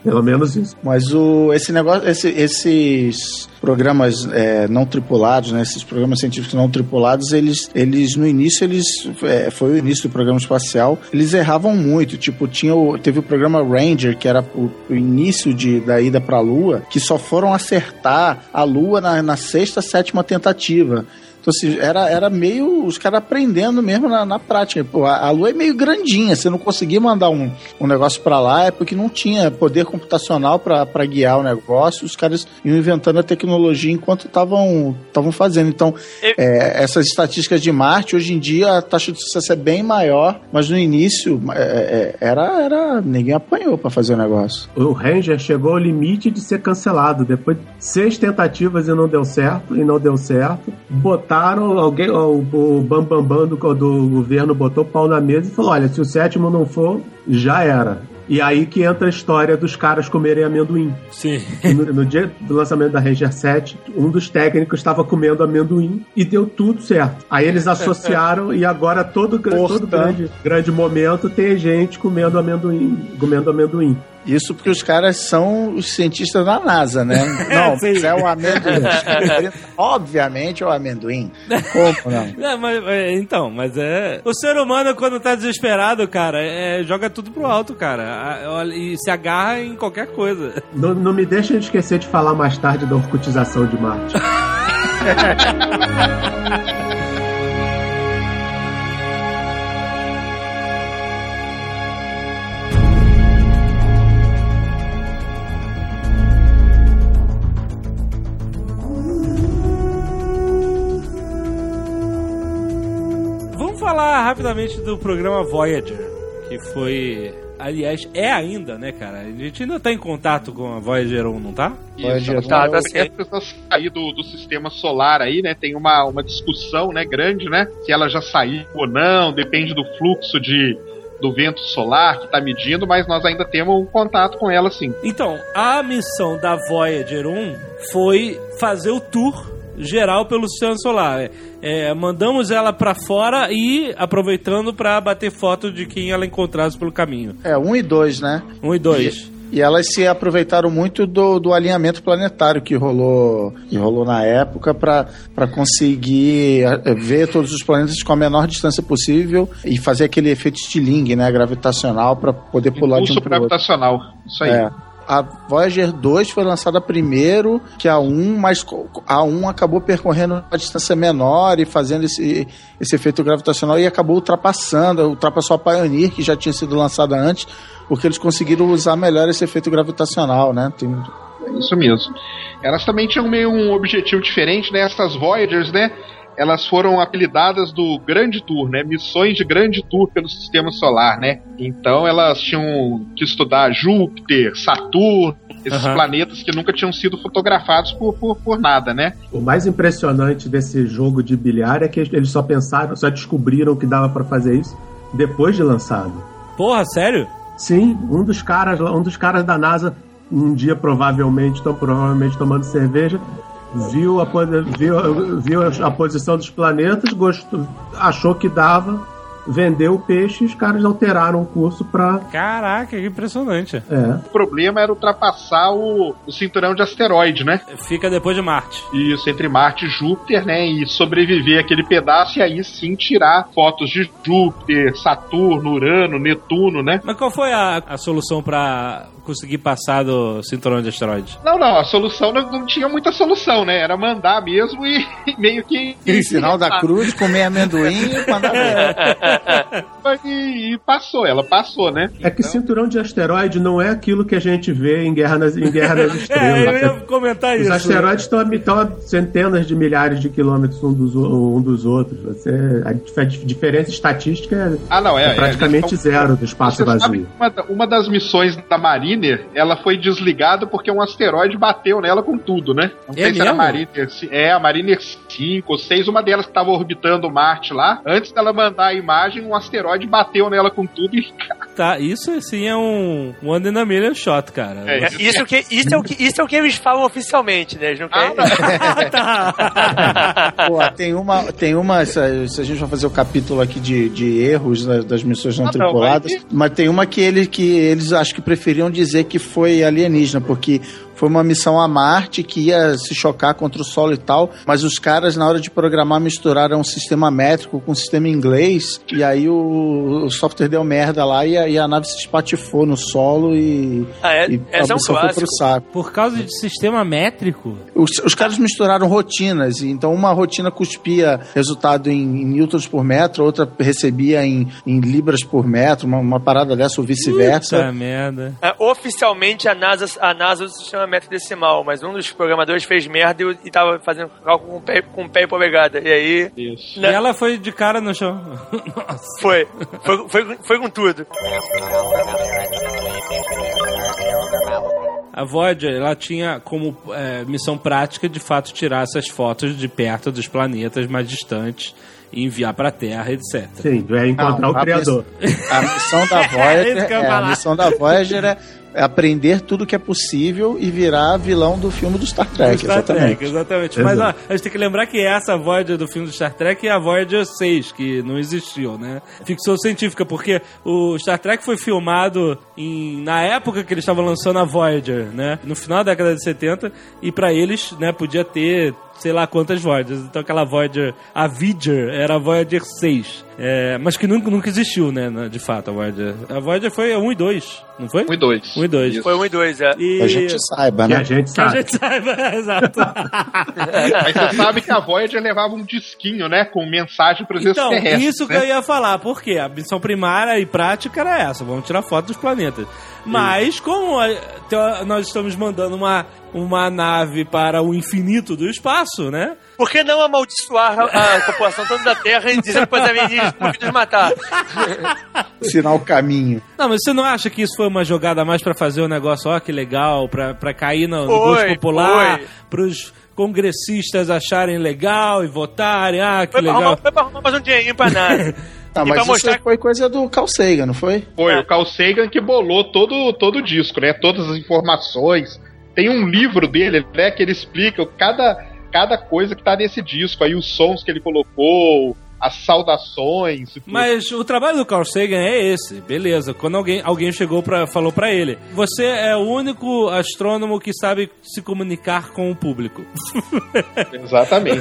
Pelo menos isso. Mas o, esse negócio, esse- esses programas é, não tripulados, né, esses programas científicos não tripulados, eles, eles no início, eles é, foi o início do programa espacial, eles erravam muito. Tipo, tinha o, teve o programa Ranger, que era o, o início de, da ida para a Lua, que só foram acertar a Lua na, na sexta, sétima tentativa. Então, assim, era, era meio os caras aprendendo mesmo na, na prática. Pô, a, a Lua é meio grandinha, você não conseguia mandar um, um negócio pra lá é porque não tinha poder computacional pra pra guiar o negócio. Os caras iam inventando a tecnologia enquanto estavam estavam fazendo. Então, Eu- é, essas estatísticas de Marte, hoje em dia, a taxa de sucesso é bem maior, mas no início é, é, era, era. ninguém apanhou pra fazer o negócio. O Ranger chegou ao limite de ser cancelado. Depois de seis tentativas e não deu certo, e não deu certo. Botaram alguém, o, o Bambambam Bam Bam do, do governo botou pau na mesa e falou: olha, se o sétimo não for, já era. E aí que entra a história dos caras comerem amendoim. Sim. No, no dia do lançamento da Ranger 7, um dos técnicos estava comendo amendoim e deu tudo certo. Aí eles associaram e agora todo, todo grande, grande momento tem gente comendo amendoim, comendo amendoim. Isso porque os caras são os cientistas da NASA, né? (laughs) Não, Sim. é o amendoim. Obviamente é o amendoim. Como não? (laughs) É, mas, é, então, mas é. O ser humano, quando tá desesperado, cara, é, joga tudo pro alto, cara. E se agarra em qualquer coisa. Não, não me deixa esquecer de falar mais tarde da orcutização de Marte. (laughs) falar rapidamente do programa Voyager, que foi. Aliás, é ainda, né, cara? A gente ainda tá em contato com a Voyager 1, não tá? Voyager Isso, Tá, tá, tá certo. precisa sair do, do sistema solar aí, né? Tem uma, uma discussão, né, grande, né? Se ela já saiu ou não, depende do fluxo de, do vento solar que tá medindo, mas nós ainda temos um contato com ela, sim. Então, a missão da Voyager 1 foi fazer o tour geral pelo sistema solar. É, é, mandamos ela pra fora e aproveitando pra bater foto de quem ela encontrasse pelo caminho. É, um e dois, né? Um e dois. E elas se aproveitaram muito do, do alinhamento planetário que rolou, que rolou na época para conseguir eh, ver todos os planetas com a menor distância possível e fazer aquele efeito Stirling, né, gravitacional para poder pular de um Impulso pro outro. gravitacional. Isso aí. É. a Voyager 2 foi lançada primeiro que a 1, mas a 1 acabou percorrendo uma distância menor e fazendo esse, esse efeito gravitacional e acabou ultrapassando, ultrapassou a Pioneer, que já tinha sido lançada antes, porque eles conseguiram usar melhor esse efeito gravitacional, né? Tem, Isso mesmo. Elas também tinham meio um objetivo diferente, né? Essas Voyagers, né? Elas foram apelidadas do Grande Tour, né? Missões de Grande Tour pelo Sistema Solar, né? Então elas tinham que estudar Júpiter, Saturno, esses Aham. planetas que nunca tinham sido fotografados por, por, por nada, né? O mais impressionante desse jogo de bilhar é que eles só pensaram, só descobriram que dava pra fazer isso depois de lançado. Porra, sério? Sim, um dos caras, um dos caras da NASA, um dia provavelmente, tão provavelmente tomando cerveja, viu a, viu, viu a posição dos planetas, gostou, achou que dava, vendeu o peixe e os caras alteraram o curso pra. Caraca, que impressionante. É. O problema era ultrapassar o, o cinturão de asteroide, né? Fica depois de Marte. Isso, entre Marte e Júpiter, né? E sobreviver aquele pedaço e aí sim tirar fotos de Júpiter, Saturno, Urano, Netuno, né? Mas qual foi a, a solução pra conseguir passar do cinturão de asteroides? Não, não, a solução não, não tinha muita solução, né? Era mandar mesmo e, (laughs) meio que. aquele sinal da cruz, comer amendoim e mandar ver. (laughs) E, e passou, ela passou, né? É que cinturão de asteroide não é aquilo que a gente vê em Guerra nas, em Guerra nas (laughs) É, Estrelas. eu ia comentar Os isso. asteroides estão a, centenas de milhares de quilômetros um dos, um dos outros. Você, a dif- a dif- diferença estatística é, Ah, não, é. é praticamente eles tão- zero do espaço sabe vazio. uma, uma das missões da Mariner, ela foi desligada porque um asteroide bateu nela com tudo, né? Não É sei se era a? Mariner. É, a Mariner 5 ou 6, uma delas que estava orbitando Marte lá. Antes dela mandar a imagem, um asteroide bateu nela com tudo e. (laughs) Tá, isso sim é um One in a Million shot, cara. É, É, Isso, que, isso, é o que, isso é o que eles falam oficialmente, né? Eles não Ah, querem. não. tá. (laughs) Pô, tem uma, tem uma se, se a gente vai fazer o capítulo aqui de, de erros né, das missões não Ah, não, tripuladas, mas- mas tem uma que, ele, que eles acho que preferiam dizer que foi alienígena, porque foi uma missão a Marte que ia se chocar contra o solo e tal, mas os caras, na hora de programar, misturaram um sistema métrico com um sistema inglês, e aí o, o software deu merda lá e a, e a nave se espatifou no solo e, Ah, é, e a essa é um missão foi clássico. pro saco. Por causa de sistema métrico. Os, os caras misturaram rotinas, então uma rotina cuspia resultado em, em newtons por metro, outra recebia em, em libras por metro, uma, uma parada dessa ou vice-versa. Puta merda. É, oficialmente a NASA, a NASA usa o sistema métrico decimal, mas um dos programadores fez merda e, e tava fazendo cálculo com pé, com pé e polegada. E aí Isso. E ela foi de cara no chão. Nossa. (laughs) foi. Foi, foi, foi com tudo. A Voyager, ela tinha como é, missão prática, de fato, tirar essas fotos de perto dos planetas mais distantes e enviar pra Terra, etc. Sim, é encontrar Não, o a criador. A missão da (laughs) É isso Voyager, que eu ia é, a missão da Voyager é é aprender tudo que é possível e virar vilão do filme do Star Trek, Do Star exatamente. Trek, exatamente. Mas ó, a gente tem que lembrar que essa Voyager do filme do Star Trek é a Voyager 6, que não existiu, né? Ficção científica, porque o Star Trek foi filmado em, na época que eles estavam lançando a Voyager, né? No final da década de 70, e pra eles, né, podia ter sei lá quantas Voyagers. Então aquela Voyager, a Voyager, era a Voyager 6. É, mas que nunca, nunca existiu, né, de fato, a Voyager. A Voyager foi a 1 e 2, não foi? 1 e 2. 1 e 2. Isso. Foi um e dois, é. E... Que a gente saiba, Que né? a gente Que a gente saiba, (laughs) exato. Mas você sabe que a Voyager levava um disquinho, né? Com mensagem para os Então, extraterrestres. isso que né? eu ia falar, porque a missão primária e prática era essa, vamos tirar foto dos planetas. Mas, como a- te- nós estamos mandando uma, uma nave para o infinito do espaço, né? Por que não amaldiçoar a, a população toda da Terra e dizer para os alienígenas como que nos matar? Ensinar (laughs) o caminho. Não, mas você não acha que isso foi uma jogada mais pra fazer o negócio, ó, que legal, pra, pra cair no, no Foi, gosto popular, foi. pros congressistas acharem legal e votarem, ah, que Foi pra, arrumar, legal. foi pra arrumar mais um dinheirinho pra nada. (laughs) Tá, E mas pra isso mostrar- foi coisa do Carl Sagan, não foi? Foi É. o Carl Sagan que bolou todo, todo o disco, né? Todas as informações. Tem um livro dele, né? Que ele explica cada, cada coisa que tá nesse disco. Aí os sons que ele colocou, as saudações. Mas o trabalho do Carl Sagan é esse, beleza. Quando alguém, alguém chegou para falou pra ele: Você é o único astrônomo que sabe se comunicar com o público. (laughs) Exatamente.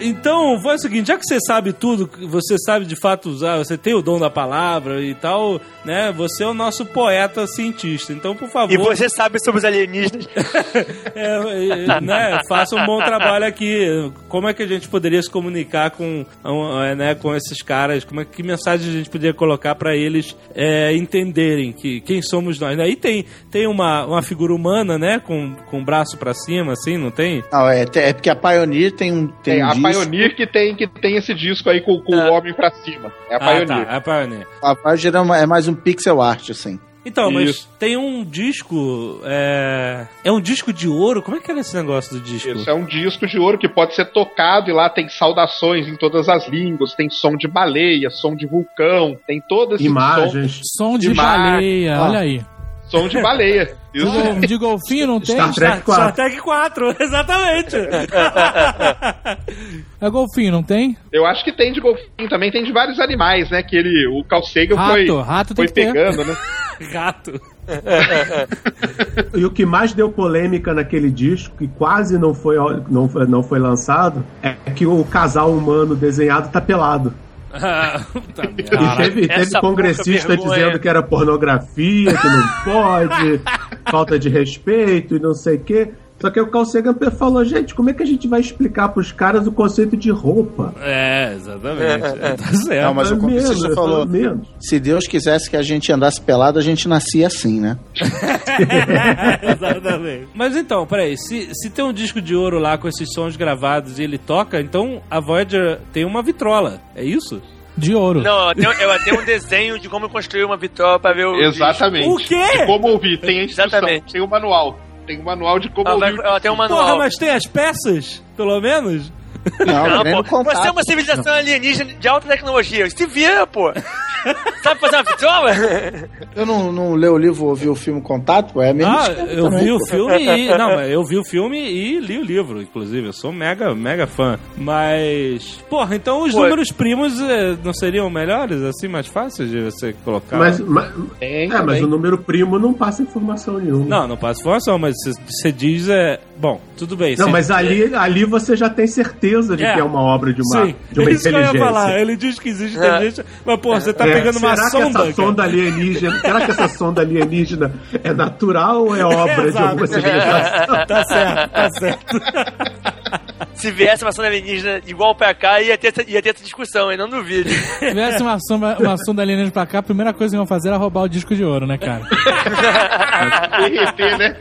Então, foi o seguinte: já que você sabe tudo, você sabe de fato usar, você tem o dom da palavra e tal, né? Você é o nosso poeta cientista. Então, por favor. E você sabe sobre os alienígenas. (laughs) É, é, né, faça um bom trabalho aqui. Como é que a gente poderia se comunicar com, é, né, com esses caras? Como é, que mensagem a gente poderia colocar para eles é, entenderem que, quem somos nós? Aí tem, tem uma, uma figura humana, né, com, com o braço para cima, assim, não tem? Não, é, é porque a Pioneer tem um. Tem Tem um a disco, Pioneer que tem, que tem esse disco aí com, com o homem pra cima. É a ah, Pioneer. tá, é a Pioneer. A Pioneer é é mais um pixel art, assim. Então, mas Isso. tem um disco. É... é um disco de ouro? Como é que era esse negócio do disco? Isso é um disco de ouro que pode ser tocado e lá tem saudações em todas as línguas, tem som de baleia, som de vulcão, tem todo esse Imagens. Som de Demais. baleia, Ah. olha aí. som, som de baleia. (laughs) De, Isso. gol- de golfinho não tem? Star Trek Star 4. Trek 4, (laughs) exatamente. É golfinho, não tem? Eu acho que tem de golfinho, também tem de vários animais, né? Que ele, o Carl Sagan foi, Rato, rato foi que ter. pegando, né? (laughs) Gato. E o que mais deu polêmica naquele disco, que quase não foi, não, foi- não foi lançado, é que o casal humano desenhado tá pelado. Ah, puta merda. e teve, teve congressista dizendo que era pornografia, que não pode, (laughs) falta de respeito e não sei o quê. Só que o Carl Sagan falou, gente, como é que a gente vai explicar pros caras o conceito de roupa? É, exatamente. Tá certo. Não, mas o Pelo menos, pelo falou: menos. se Deus quisesse que a gente andasse pelado, a gente nascia assim, né? (laughs) Exatamente. Mas então, peraí, se, se tem um disco de ouro lá com esses sons gravados e ele toca, então a Voyager tem uma vitrola, é isso? De ouro. Não, eu tenho um desenho de como construir uma vitrola pra ver o. Exatamente. O quê? De como ouvir. Tem a instrução, Exatamente. tem o manual. Tem o manual de como Ela, vai- ela tem um Porra, manual. mas tem as peças, pelo menos? Não, Não, pô, contato. você é uma civilização alienígena de alta tecnologia. Se vira, pô. (laughs) Sabe fazer uma vitrola? Eu não, não leio o livro ou vi o filme Contato, pô, é a mesma Ah, eu também, vi o pô. filme e. (laughs) Não, mas eu vi o filme e li o livro, inclusive. Eu sou mega, mega fã. Mas. Porra, então os Pô. números primos eh, não seriam melhores, assim, mais fáceis de você colocar? Mas, mas, Tem é, mas o número primo não passa informação nenhuma. Não, não passa informação, mas você- você diz é. Bom, tudo bem. Não, mas ali, ali você já tem certeza de É. que é uma obra de uma, Sim, de uma é isso que eu ia inteligência. falar. Ele diz que existe inteligência, mas, pô, você tá É, pegando uma será sonda. que essa cara. sonda alienígena, será que essa sonda alienígena é natural ou é (laughs) obra de alguma civilização? Tá certo, tá certo. (laughs) Se viesse uma sonda alienígena igual pra cá, ia ter, essa- ia ter essa discussão, hein? Não duvido. Se tivesse uma sonda, uma sonda alienígena pra cá, a primeira coisa que iam fazer era roubar o disco de ouro, né, cara? (laughs) Derreter, né?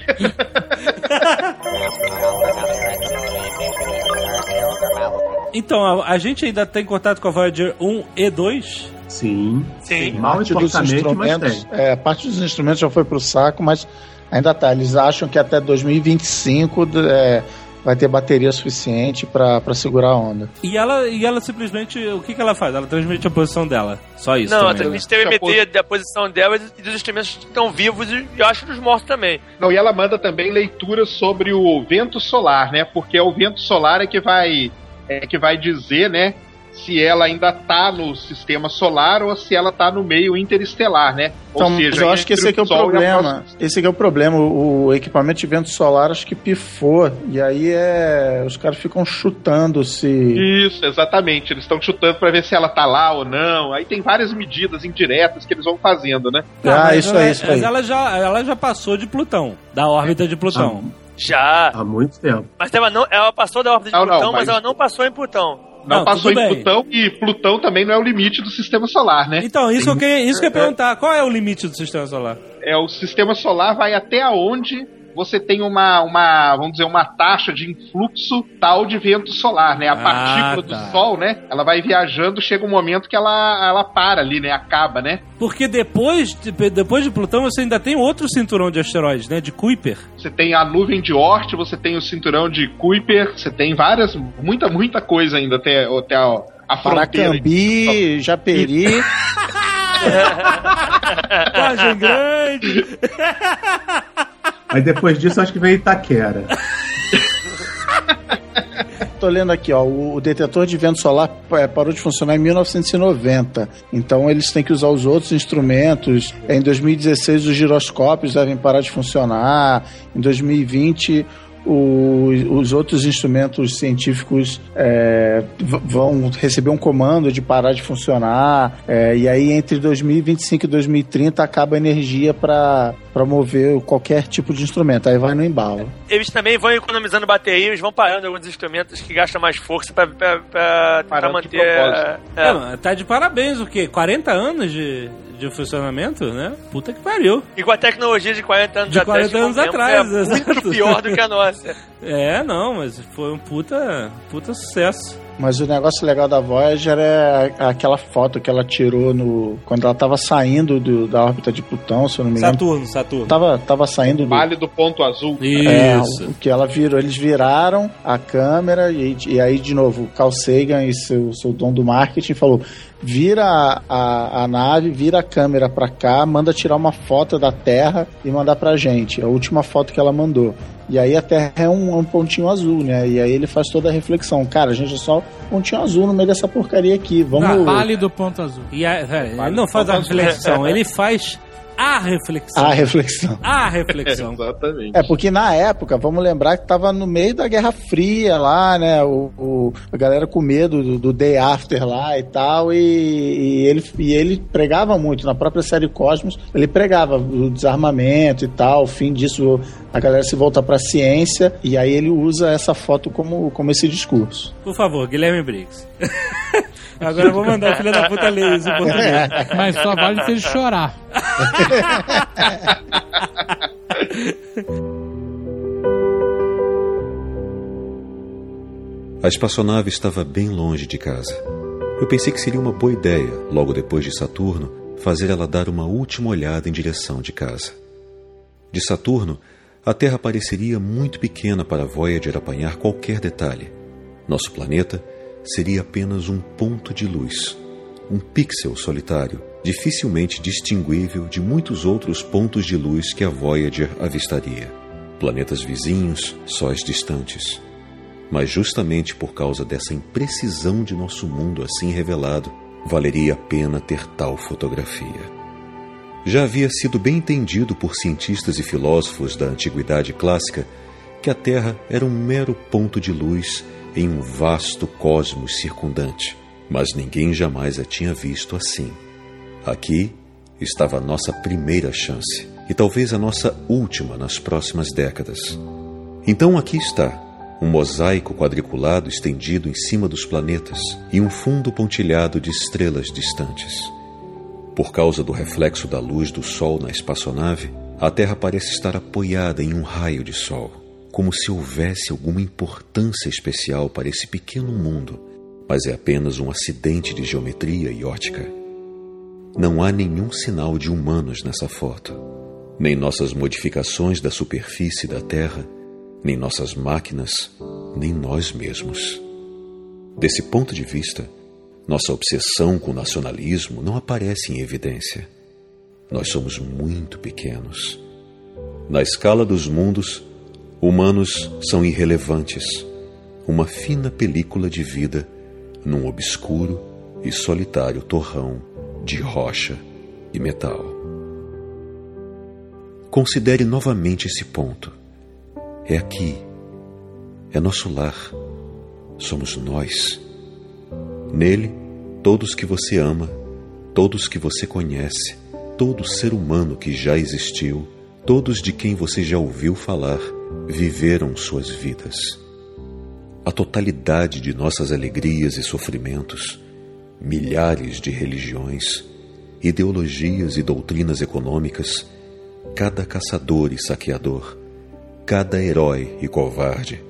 Então, a, a gente ainda tem contato com a Voyager 1 e 2? Sim. Sim. Mal parte dos instrumentos, tem. é, parte dos instrumentos já foi pro saco, mas ainda tá. Eles acham que até 2025 é, vai ter bateria suficiente pra pra segurar a onda. E ela, e ela simplesmente, o que, que ela faz? Ela transmite a posição dela. Só isso. Não, a também. transmite telemetria da posição dela e dos instrumentos que estão vivos e eu acho dos mortos também. Não, e ela manda também leituras sobre o vento solar, né? Porque é o vento solar é que vai é que vai dizer, né, se ela ainda tá no sistema solar ou se ela tá no meio interestelar, né? Então, ou mas seja, eu acho que esse aqui é o Sol e a problema. próxima- Esse aqui é o problema. O, o equipamento de vento solar acho que pifou. E aí é. Os caras ficam chutando se. Isso, exatamente. Eles estão chutando pra ver se ela tá lá ou não. Aí tem várias medidas indiretas que eles vão fazendo, né? Não, Ah, mas isso ela, aí, isso mas aí. ela já, ela já passou de Plutão, da órbita de Plutão. Já. Há muito tempo. Mas ela, não, ela passou da órbita de Não, não, Plutão, mas... mas- ela não passou em Plutão. Não, Não, passou em bem. Plutão e Plutão também não é o limite do sistema solar, né? Então, isso que, eu queria- isso que eu ia perguntar. Qual é o limite do sistema solar? É o sistema solar vai até onde você tem uma, uma, vamos dizer, uma taxa de influxo tal de vento solar, né? A Ah, partícula tá. do Sol, né? Ela vai viajando, chega um momento que ela, ela para ali, né? Acaba, né? Porque depois de, depois de Plutão você ainda tem outro cinturão de asteroides, né? De Kuiper. Você tem a nuvem de Oort, você tem o cinturão de Kuiper, você tem várias, muita, muita coisa ainda até, até a, a fronteira. Paracambi, Japeri. (laughs) (laughs) Vargem Grande. (laughs) Aí depois disso, acho que vem Itaquera. tô lendo aqui, ó, o, o detetor de vento solar é, parou de funcionar em 1990. Então eles têm que usar os outros instrumentos. Em 2016 os giroscópios devem parar de funcionar. Em 2020 o- os outros instrumentos científicos é, vão receber um comando de parar de funcionar. é, e aí, entre 2025 e 2030, acaba a energia para mover qualquer tipo de instrumento. Aí vai no embalo. Eles também vão economizando baterias, vão parando alguns instrumentos que gastam mais força pra tentar de manter. propósito. é, É, mano, tá de parabéns, o quê? 40 anos de, de funcionamento, né? Puta que pariu. E com a tecnologia de 40 anos De atrás. 40 anos que convenhamos, atrás, é muito pior do que a nossa. É, não, mas foi um puta, puta sucesso. Mas o negócio legal da Voyager é aquela foto que ela tirou no quando ela tava saindo do- da órbita de Plutão, se eu não me engano. Saturno, Saturno. Tava, tava saindo do, Vale do ponto azul. É, Isso. o que ela virou, eles viraram a câmera e, e aí, de novo, o Carl Sagan e seu, seu dom do marketing falou: vira a, a, a nave, vira a câmera pra cá, manda tirar uma foto da Terra e mandar pra gente. A última foto que ela mandou. E aí a Terra é um, um pontinho azul, né? E aí ele faz toda a reflexão. Cara, a gente é só um pontinho azul no meio dessa porcaria aqui. Vamos. Vale do ponto azul. E a, é, ele não faz a reflexão, ele faz a reflexão. A reflexão. A reflexão. (laughs) Exatamente. É, porque na época, vamos lembrar que tava no meio da Guerra Fria lá, né? O, o- a galera com medo do, do Day After lá e tal. E, e ele, e ele pregava muito. Na própria série Cosmos, ele pregava o desarmamento e tal. O fim disso, a galera se volta pra ciência. E aí ele usa essa foto como, como esse discurso. Por favor, Guilherme Briggs. (laughs) Agora eu vou mandar o filho da puta ler isso em português. Mas só vale se ele chorar. A espaçonave estava bem longe de casa. Eu pensei que seria uma boa ideia, logo depois de Saturno, fazer ela dar uma última olhada em direção de casa. De Saturno, a Terra pareceria muito pequena para Voyager apanhar qualquer detalhe. Nosso planeta seria apenas um ponto de luz, um pixel solitário, dificilmente distinguível de muitos outros pontos de luz que a Voyager avistaria. Planetas vizinhos, sóis distantes. Mas justamente por causa dessa imprecisão de nosso mundo assim revelado, valeria a pena ter tal fotografia. Já havia sido bem entendido por cientistas e filósofos da antiguidade clássica que a Terra era um mero ponto de luz em um vasto cosmos circundante, mas ninguém jamais a tinha visto assim. Aqui estava a nossa primeira chance e talvez a nossa última nas próximas décadas. Então aqui está um mosaico quadriculado estendido em cima dos planetas e um fundo pontilhado de estrelas distantes. Por causa do reflexo da luz do Sol na espaçonave, a Terra parece estar apoiada em um raio de Sol, como se houvesse alguma importância especial para esse pequeno mundo, mas é apenas um acidente de geometria e ótica. Não há nenhum sinal de humanos nessa foto, nem nossas modificações da superfície da Terra, nem nossas máquinas, nem nós mesmos. Desse ponto de vista, nossa obsessão com o nacionalismo não aparece em evidência. Nós somos muito pequenos. Na escala dos mundos, humanos são irrelevantes, uma fina película de vida num obscuro e solitário torrão de rocha e metal. Considere novamente esse ponto. É aqui. É nosso lar. Somos nós. Nele, todos que você ama, todos que você conhece, todo ser humano que já existiu, todos de quem você já ouviu falar, viveram suas vidas. A totalidade de nossas alegrias e sofrimentos, milhares de religiões, ideologias e doutrinas econômicas, cada caçador e saqueador, cada herói e covarde,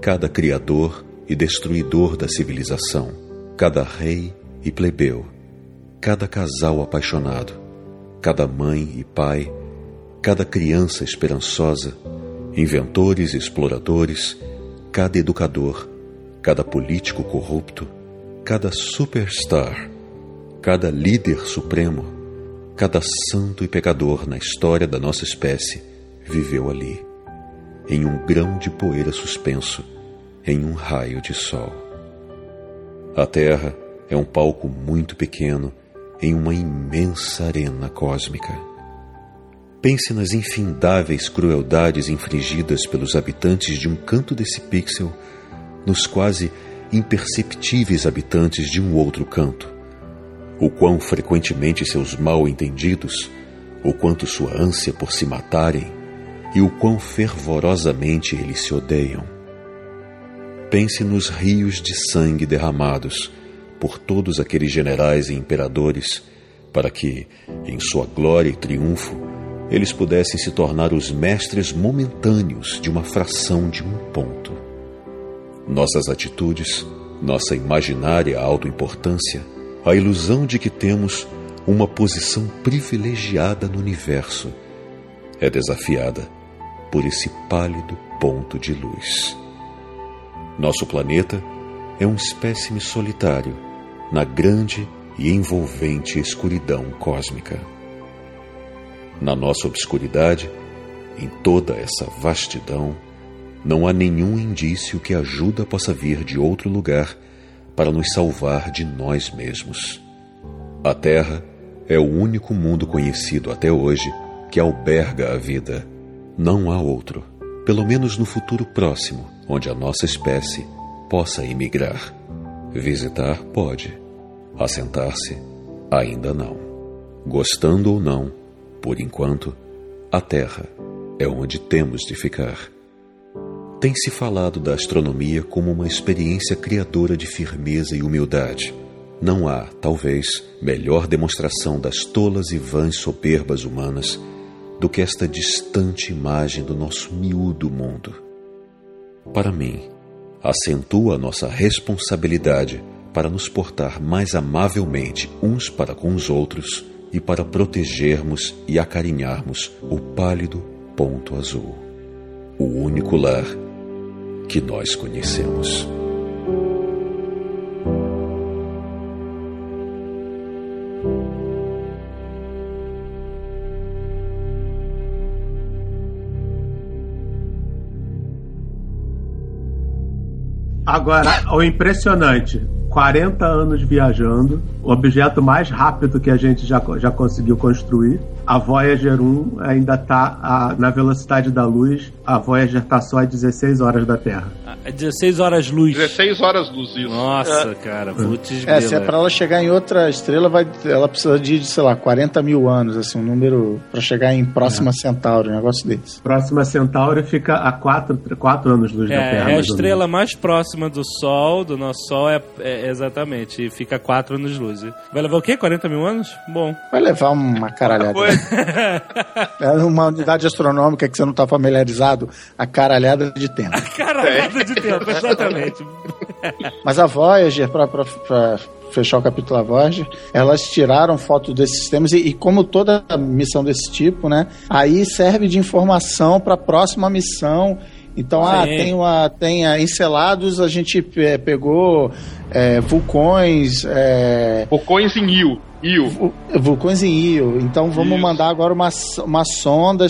cada criador e destruidor da civilização, cada rei e plebeu, cada casal apaixonado, cada mãe e pai, cada criança esperançosa, inventores exploradores, cada educador, cada político corrupto, cada superstar, cada líder supremo, cada santo e pecador na história da nossa espécie viveu ali, em um grão de poeira suspenso, em um raio de sol. A Terra é um palco muito pequeno em uma imensa arena cósmica. Pense nas infindáveis crueldades infligidas pelos habitantes de um canto desse pixel nos quase imperceptíveis habitantes de um outro canto. O quão frequentemente seus mal-entendidos, o quanto sua ânsia por se matarem e o quão fervorosamente eles se odeiam. Pense nos rios de sangue derramados por todos aqueles generais e imperadores, para que, em sua glória e triunfo, eles pudessem se tornar os mestres momentâneos de uma fração de um ponto. Nossas atitudes, nossa imaginária autoimportância, a ilusão de que temos uma posição privilegiada no universo, é desafiada por esse pálido ponto de luz. Nosso planeta é um espécime solitário na grande e envolvente escuridão cósmica. Na nossa obscuridade, em toda essa vastidão, não há nenhum indício que ajuda possa vir de outro lugar para nos salvar de nós mesmos. A Terra é o único mundo conhecido até hoje que alberga a vida. Não há outro, pelo menos no futuro próximo, onde a nossa espécie possa emigrar. Visitar pode, assentar-se ainda não. Gostando ou não, por enquanto, a Terra é onde temos de ficar. Tem-se falado da astronomia como uma experiência criadora de firmeza e humildade. Não há, talvez, melhor demonstração das tolas e vãs soberbas humanas do que esta distante imagem do nosso miúdo mundo. Para mim, acentua nossa responsabilidade para nos portar mais amavelmente uns para com os outros e para protegermos e acarinharmos o pálido ponto azul, o único lar que nós conhecemos. Agora, o impressionante, 40 anos viajando, o objeto mais rápido que a gente já, já conseguiu construir. A Voyager 1 ainda está na velocidade da luz, a Voyager está só a 16 horas da Terra. É 16 horas luz. 16 horas luz, isso. Nossa, É. cara, putz, É, se é pra ela chegar em outra estrela, vai, ela precisa de, sei lá, 40 mil anos, assim, um número pra chegar em Próxima Centauri, um negócio desse. Próxima Centauri fica a 4, quatro anos luz da É, Terra. é a estrela mais próxima do Sol, do nosso Sol, é, é- exatamente. E fica 4 anos luz. Vai levar o quê? 40 mil anos? Bom. Vai levar uma caralhada. É uma unidade astronômica que você não tá familiarizado, a caralhada de tempo. (laughs) Caralhada de tempo, exatamente. Mas a Voyager, pra, pra, pra fechar o capítulo da Voyager, elas tiraram foto desses sistemas e, e como toda missão desse tipo, né, aí serve de informação para a próxima missão. Então, ah, tem, uma, tem a Encelados, a gente é, pegou é, vulcões, é, Vulcões em Io. Io. vu- vulcões em Io. Então, vamos Isso. mandar agora uma, uma sonda.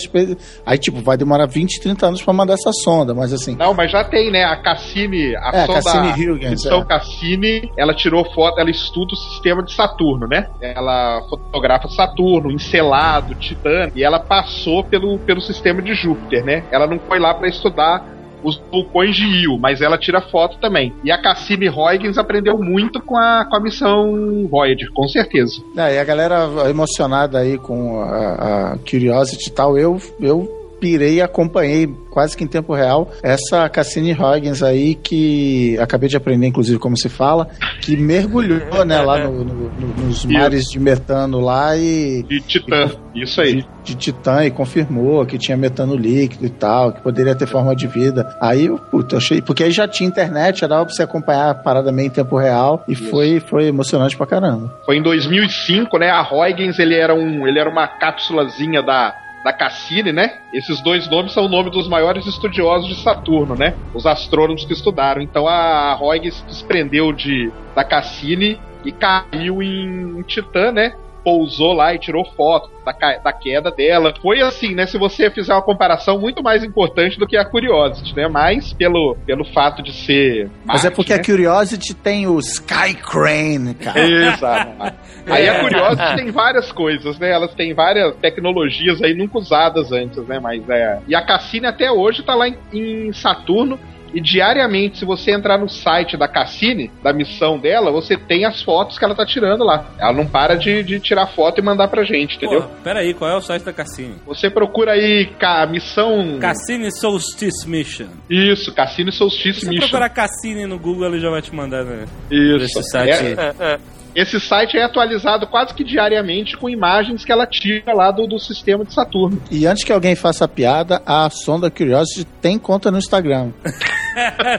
Aí, tipo, vai demorar 20, 30 anos para mandar essa sonda, mas assim, Não, mas já tem, né? A Cassini, a É, a sonda Cassini-Huygens, missão é. Cassini, ela tirou foto, ela estuda o sistema de Saturno, né? Ela fotografa Saturno, Encelado, Titã, e ela passou pelo, pelo sistema de Júpiter, né? Ela não foi lá para estudar os vulcões de Io, mas ela tira foto também. E a Cassini Huygens aprendeu muito com a, com a missão Voyager, com certeza. É, e a galera emocionada aí com a, a Curiosity e tal, eu, eu pirei e acompanhei quase que em tempo real essa Cassini Huygens aí que acabei de aprender inclusive como se fala, que mergulhou né, lá no- no- no- nos mares de metano lá e De Titã, isso aí. de, de Titã e confirmou que tinha metano líquido e tal, que poderia ter forma de vida. Aí eu, puta, achei. Porque aí já tinha internet, já dava pra você acompanhar a parada meio em tempo real e foi, foi emocionante pra caramba. Foi em 2005, né? A Huygens, ele era, um, ele era uma cápsulazinha da, da Cassini, né? Esses dois nomes são o nome dos maiores estudiosos de Saturno, né? Os astrônomos que estudaram. Então a Huygens se desprendeu de, da Cassini e caiu em Titã, né? Pousou lá e tirou foto da, da queda dela. Foi assim, né? Se você fizer uma comparação muito mais importante do que a Curiosity, né? Mas pelo, pelo fato de ser. Mas é Marte, porque né? a Curiosity tem o Sky Crane, cara. Exato. (laughs) Aí a Curiosity tem várias coisas, né? Elas têm várias tecnologias aí nunca usadas antes, né? Mas é. E a Cassini até hoje tá lá em, em Saturno. E diariamente, se você entrar no site da Cassini, da missão dela, você tem as fotos que ela tá tirando lá. Ela não para de, de tirar foto e mandar pra gente, entendeu? Pô, pera aí, qual é o site da Cassini? Você procura aí ca, missão. Cassini Solstice Mission. Isso, Cassini Solstice Se você Mission. procurar Cassini no Google, ele já vai te mandar, né? Isso. Esse site aí. É- É, é. Esse site é atualizado quase que diariamente com imagens que ela tira lá do, do sistema de Saturno. E antes que alguém faça a piada, a sonda Curiosity tem conta no Instagram. (laughs)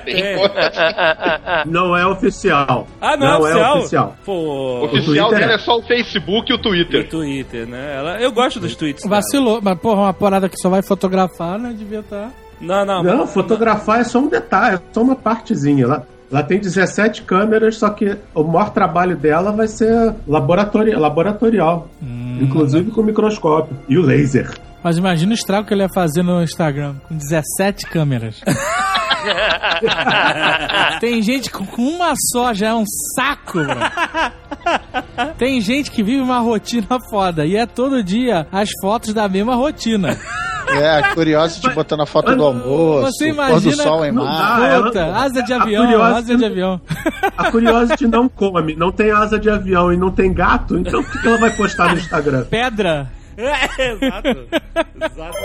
Tem É. coisa- Não é oficial. Ah, não, é oficial? é oficial. Pô, O oficial Twitter dela é. é só o Facebook e o Twitter. Twitter, né? Ela, eu gosto dos tweets. Vacilou, mas porra, uma parada que só vai fotografar, né? Devia estar. Não, não. Não, mas- fotografar é só um detalhe, é só uma partezinha. Ela, ela tem 17 câmeras, só que o maior trabalho dela vai ser laboratori laboratorial. Inclusive com microscópio. E o laser. Mas imagina o estrago que ele ia fazer no Instagram, com 17 câmeras. (laughs) Tem gente com com uma só, já é um saco, mano. Tem gente que vive uma rotina foda, e é todo dia as fotos da mesma rotina. É, a Curiosity botando a foto do almoço, Você pôr do imagina sol em mar. dá. ela- Puta, asa de a avião, Curiosity- asa de avião. (laughs) A Curiosity não come, não tem asa de avião e não tem gato, então o que que ela vai postar no Instagram? Pedra. (laughs) É, exato. exato.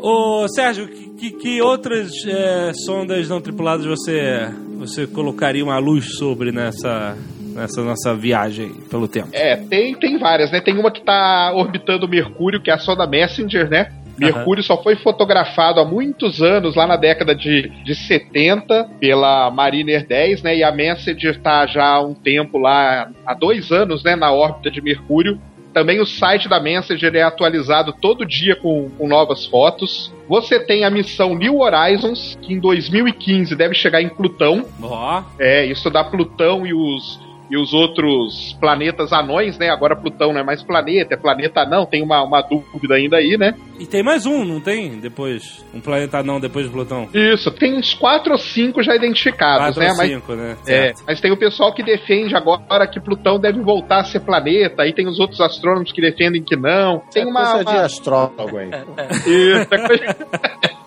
Ô, Sérgio, que, que, que outras é, sondas não tripuladas você, você colocaria uma luz sobre nessa, nessa nossa viagem pelo tempo? É, tem, tem várias, né? Tem uma que tá orbitando o Mercúrio, que é a sonda Messenger, né? Mercúrio só foi fotografado há muitos anos, lá na década de, de 70, pela Mariner 10, né? E a Messenger tá já há um tempo lá, há dois anos, né? Na órbita de Mercúrio. Também o site da Messenger é atualizado todo dia com, com novas fotos. Você tem a missão New Horizons, que em 2015 deve chegar em Plutão. Ó, É, estudar Plutão e os, e os outros planetas anões, né? Agora Plutão não é mais planeta, é planeta não, tem uma, uma dúvida ainda aí, né? E tem mais um, não tem? Depois, um planeta não depois de Plutão. Isso, tem uns quatro ou cinco já identificados, Quatro né? ou Mas, cinco, né? é, mas tem o pessoal que defende agora que Plutão deve voltar a ser planeta, aí tem os outros astrônomos que defendem que não. Tem é uma. coisa de uma... astrólogo aí. (laughs) Isso, é coisa... De.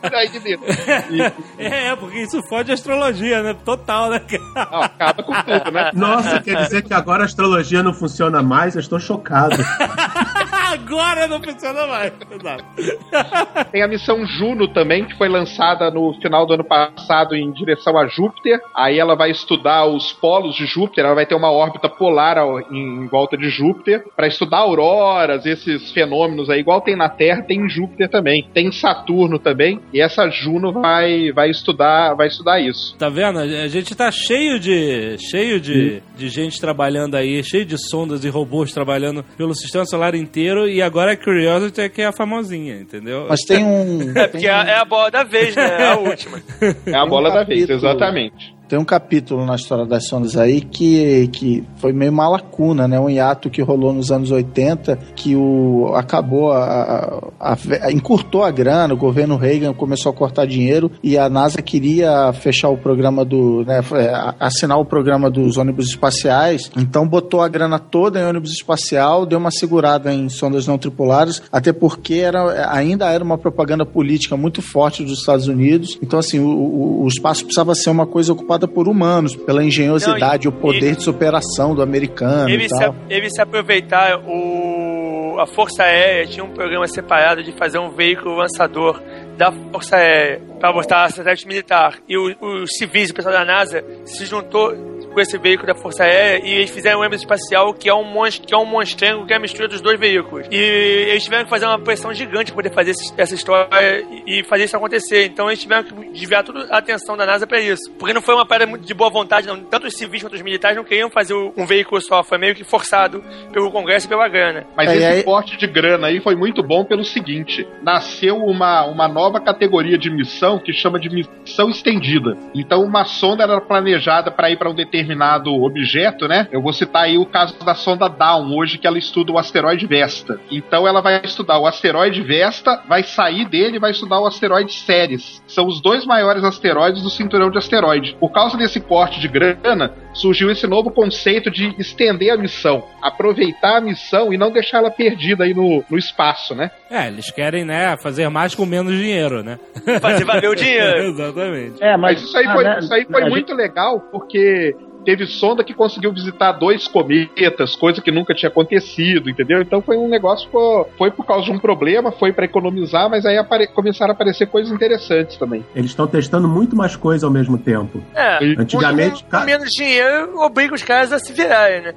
(laughs) E- É, porque isso fode a astrologia, né? Total, né? não, acaba com tudo, né? (laughs) Nossa, quer dizer que agora a astrologia não funciona mais? Eu estou chocado. Agora não funciona mais. Exato. Tem a missão Juno também, que foi lançada no final do ano passado em direção a Júpiter. Aí ela vai estudar os polos de Júpiter, ela vai ter uma órbita polar em, volta de Júpiter, para estudar auroras, esses fenômenos aí, igual tem na Terra, tem em Júpiter também. Tem em Saturno também, e essa Juno vai, vai estudar vai estudar isso. Tá vendo? A gente tá cheio de cheio de, de gente trabalhando aí, cheio de sondas e robôs trabalhando pelo sistema solar inteiro e agora a Curiosity é que é a famosinha, entendeu? Mas tem um. (laughs) É, porque é a- é a bola da vez, né? É a última. É a um bola da vez, exatamente. Tem um capítulo na história das sondas aí que, que foi meio uma lacuna, né? Um hiato que rolou nos anos 80, que o, acabou, a, a- a- encurtou a grana, o governo Reagan começou a cortar dinheiro e a NASA queria fechar o programa do. Né, é, assinar o programa dos ônibus espaciais, então botou a grana toda em ônibus espacial, deu uma segurada em sondas não tripuladas, até porque era, ainda era uma propaganda política muito forte dos Estados Unidos. Então, assim, o, o- o espaço precisava ser uma coisa ocupada por humanos, pela engenhosidade, Não, e- o poder de superação do americano Ele se, ele se aproveitar o a Força Aérea tinha um programa separado de fazer um veículo lançador da Força Aérea para botar satélite militar. E o- os civis, o pessoal da NASA se juntou com esse veículo da Força Aérea e eles fizeram um ônibus espacial que é um monstro, que é um monstrengo que é a mistura dos dois veículos. E eles tiveram que fazer uma pressão gigante para poder fazer esse- essa história e e fazer isso acontecer. Então eles tiveram que desviar toda a atenção da NASA para isso. Porque não foi uma parada muito de boa vontade, não. Tanto os civis quanto os militares não queriam fazer um veículo só, foi meio que forçado pelo Congresso e pela grana. Mas É, e esse aí- porte de grana aí foi muito bom pelo seguinte: nasceu uma, uma nova categoria de missão que chama de missão estendida. Então, uma sonda era planejada para ir para um determinado objeto, né? Eu vou citar aí o caso da sonda Dawn hoje, que ela estuda o asteroide Vesta. Então ela vai estudar o asteroide Vesta, vai sair dele e vai estudar o asteroide Ceres. São os dois maiores asteroides do cinturão de asteroide. Por causa desse corte de grana, surgiu esse novo conceito de estender a missão, aproveitar a missão e não deixar ela perdida aí no, no espaço, né? É, eles querem, né, fazer mais com menos dinheiro, né? Fazer valer o (laughs) dinheiro. Exatamente. É, Mas, isso aí foi, ah, né, isso aí foi muito legal, porque teve sonda que conseguiu visitar dois cometas, coisa que nunca tinha acontecido, entendeu? Então foi um negócio que foi, por causa de um problema, foi para economizar, mas aí apare- começaram a aparecer coisas interessantes também. Eles estão testando muito mais coisa ao mesmo tempo. É. Antigamente, Com, menos dinheiro, obriga os caras a se virarem, né?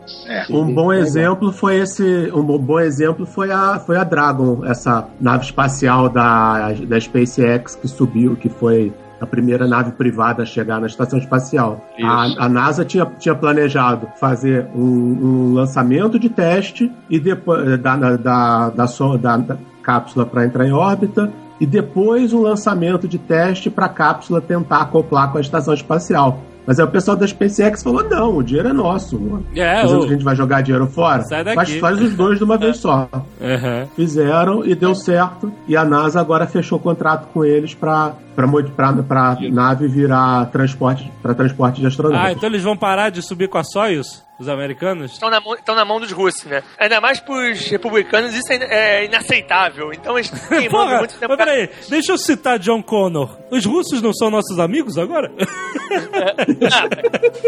Um bom exemplo foi esse. Um bo- bom exemplo foi a, foi a Dragon, essa nave espacial da, da SpaceX que subiu, que foi a primeira nave privada a chegar na estação espacial. A, a NASA tinha, tinha planejado fazer um, um lançamento de teste e depois da, da, da, da, so- da- da cápsula para entrar em órbita e depois um lançamento de teste para a cápsula tentar acoplar com a estação espacial. Mas aí o pessoal da SpaceX falou: não, o dinheiro é nosso. É, Mas ô. a gente vai jogar dinheiro fora? Sai daqui. Faz, faz os dois de uma (laughs) vez só. Aham. Fizeram e deu certo. E a NASA agora fechou contrato com eles para para nave virar transporte para transporte de Ah, astronautas. então eles vão parar de subir com a Soyuz? Os americanos? Estão na, mão, estão na mão dos russos, né? Ainda mais pros republicanos, isso é, é inaceitável. Então eles (laughs) Porra, muito tempo. mas peraí, deixa eu citar John Connor. Os russos não são nossos amigos agora? Ah,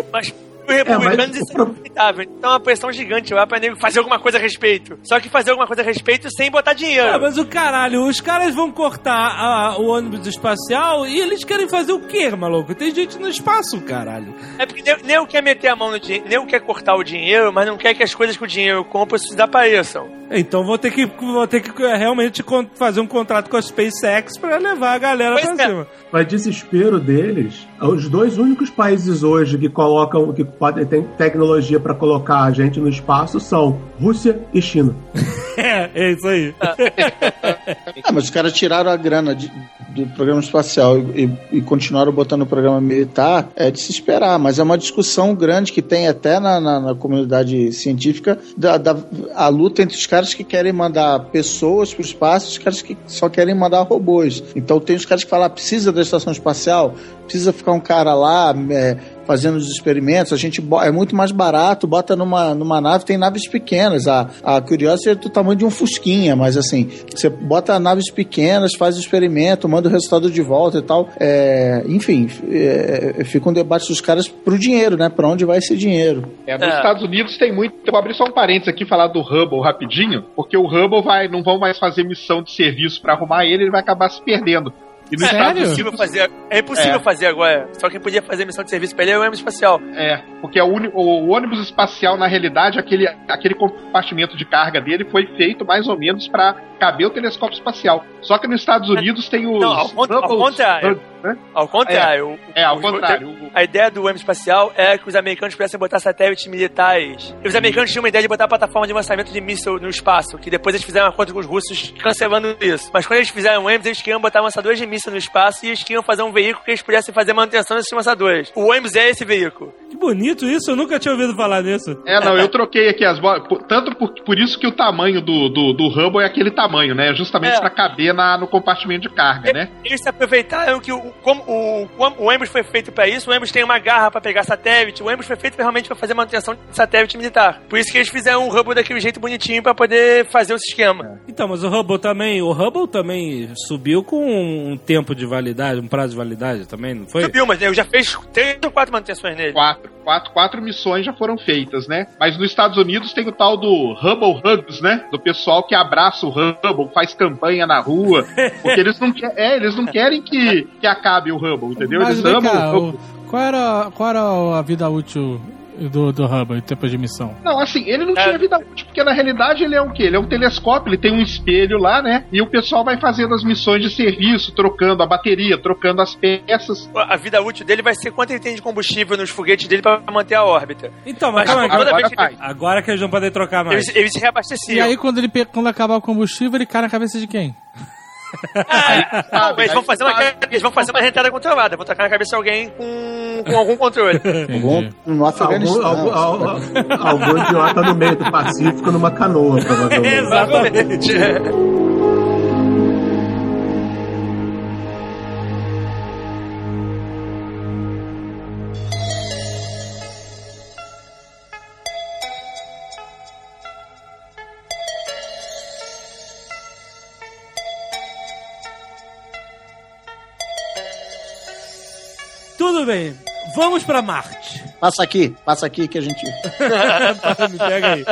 (laughs) mas os republicanos mas- isso é inaceitável. Então é uma pressão gigante lá pra nego fazer alguma coisa a respeito. Só que fazer alguma coisa a respeito sem botar dinheiro. Ah, mas o caralho, os caras vão cortar a- o ônibus espacial e eles querem fazer o quê, maluco? Tem gente no espaço, caralho. É porque nego, nego quer meter a mão no dinheiro, nego quer cortar o dinheiro, mas não quer que as coisas que o dinheiro compra se desapareçam. Então vou ter que, vou ter que é, realmente fazer um contrato com a SpaceX pra levar a galera Pois pra é. cima. Mas desespero deles, os dois únicos países hoje que colocam, que podem tem tecnologia para colocar a gente no espaço são Rússia e China. (laughs) É, é isso aí. Ah, mas os caras tiraram a grana de- do programa espacial e, e continuaram botando o programa militar, é de se esperar. Mas é uma discussão grande que tem até na, na- na comunidade científica da, da- a luta entre os caras que querem mandar pessoas para o espaço e os caras que só querem mandar robôs. Então tem os caras que falam, ah, precisa da estação espacial, precisa ficar um cara lá é, fazendo os experimentos, a gente é muito mais barato, bota numa, numa nave, tem naves pequenas, a, a Curiosity é do tamanho de um fusquinha, mas assim, você bota naves pequenas, faz o experimento, manda o resultado de volta e tal, é, enfim, é, fica um debate dos caras pro dinheiro, né, pra onde vai esse dinheiro. É, nos É. Estados Unidos tem muito. Eu vou abrir só um parênteses aqui e falar do Hubble rapidinho, porque o Hubble vai, não vão mais fazer missão de serviço pra arrumar ele, ele vai acabar se perdendo. E nos Sério? É impossível fazer, é impossível É. fazer agora. Só quem podia fazer missão de serviço pra ele é o ônibus espacial. é, porque o ônibus espacial, na realidade, aquele, aquele compartimento de carga dele foi feito mais ou menos pra caber o telescópio espacial. Só que nos Estados Unidos tem os. Não, ao ao contrário. Né? Ao contrário. o- É, ao os- contrário. O- A ideia do ônibus espacial é que os americanos pudessem botar satélites militares. E os americanos tinham uma ideia de botar a plataforma de lançamento de míssil no espaço, que depois eles fizeram um acordo com os russos cancelando isso. Mas quando eles fizeram o ônibus, eles queriam botar lançadores de míssil no espaço e eles queriam fazer um veículo que eles pudessem fazer manutenção desses lançadores. O ônibus é esse veículo. Que bonito isso, eu nunca tinha ouvido falar nisso. É, não, eu troquei aqui as bolas. Tanto por, por isso que o tamanho do, do, do Hubble é aquele tamanho, né? Justamente É. pra caber na, no compartimento de carga, né? Eles se aproveitaram que o, como o, o ônibus foi feito pra isso, o ônibus tem uma garra pra pegar satélite, o ônibus foi feito realmente pra fazer manutenção de satélite militar. Por isso que eles fizeram um Hubble daquele jeito bonitinho pra poder fazer o sistema. Então, mas o Hubble também, o Hubble também subiu com um tempo de validade, um prazo de validade também, não foi? Subiu, mas eu já fiz três ou quatro manutenções nele. Quatro, quatro, quatro missões já foram feitas, né? Mas nos Estados Unidos tem o tal do Hubble Hugs, né? Do pessoal que abraça o Hubble, faz campanha na rua. Porque eles não, é, eles não querem que, que acabe o Hubble, entendeu? Mas Eles vem amam cá, o Hubble. o- qual, era, qual era a vida útil do, do Hubble em tempo de missão? Não, assim, ele não É. tinha vida útil, porque na realidade ele é o quê? Ele é um telescópio, ele tem um espelho lá, né? E o pessoal vai fazendo as missões de serviço, trocando a bateria, trocando as peças. A vida útil dele vai ser quanto ele tem de combustível nos foguetes dele pra manter a órbita. Então, mas Mas calma agora que vai. agora que eles não podem trocar mais. eles, eles se E reabasteciam. aí, quando, ele, quando acabar o combustível, ele cai na cabeça de quem? (laughs) Não, eles, vão fazer uma, eles vão fazer uma rentada controlada. Vão tacar na cabeça de alguém com, com algum controle. Algum, no Afeganistão. Algum, algum, algum, algum idiota no meio do Pacífico numa canoa, provavelmente. (laughs) Exatamente. (laughs) bem. Vamos pra Marte. Passa aqui, passa aqui que a gente. Me (laughs) pega aí.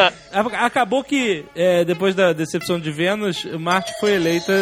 Acabou que, é, depois da decepção de Vênus, Marte foi eleita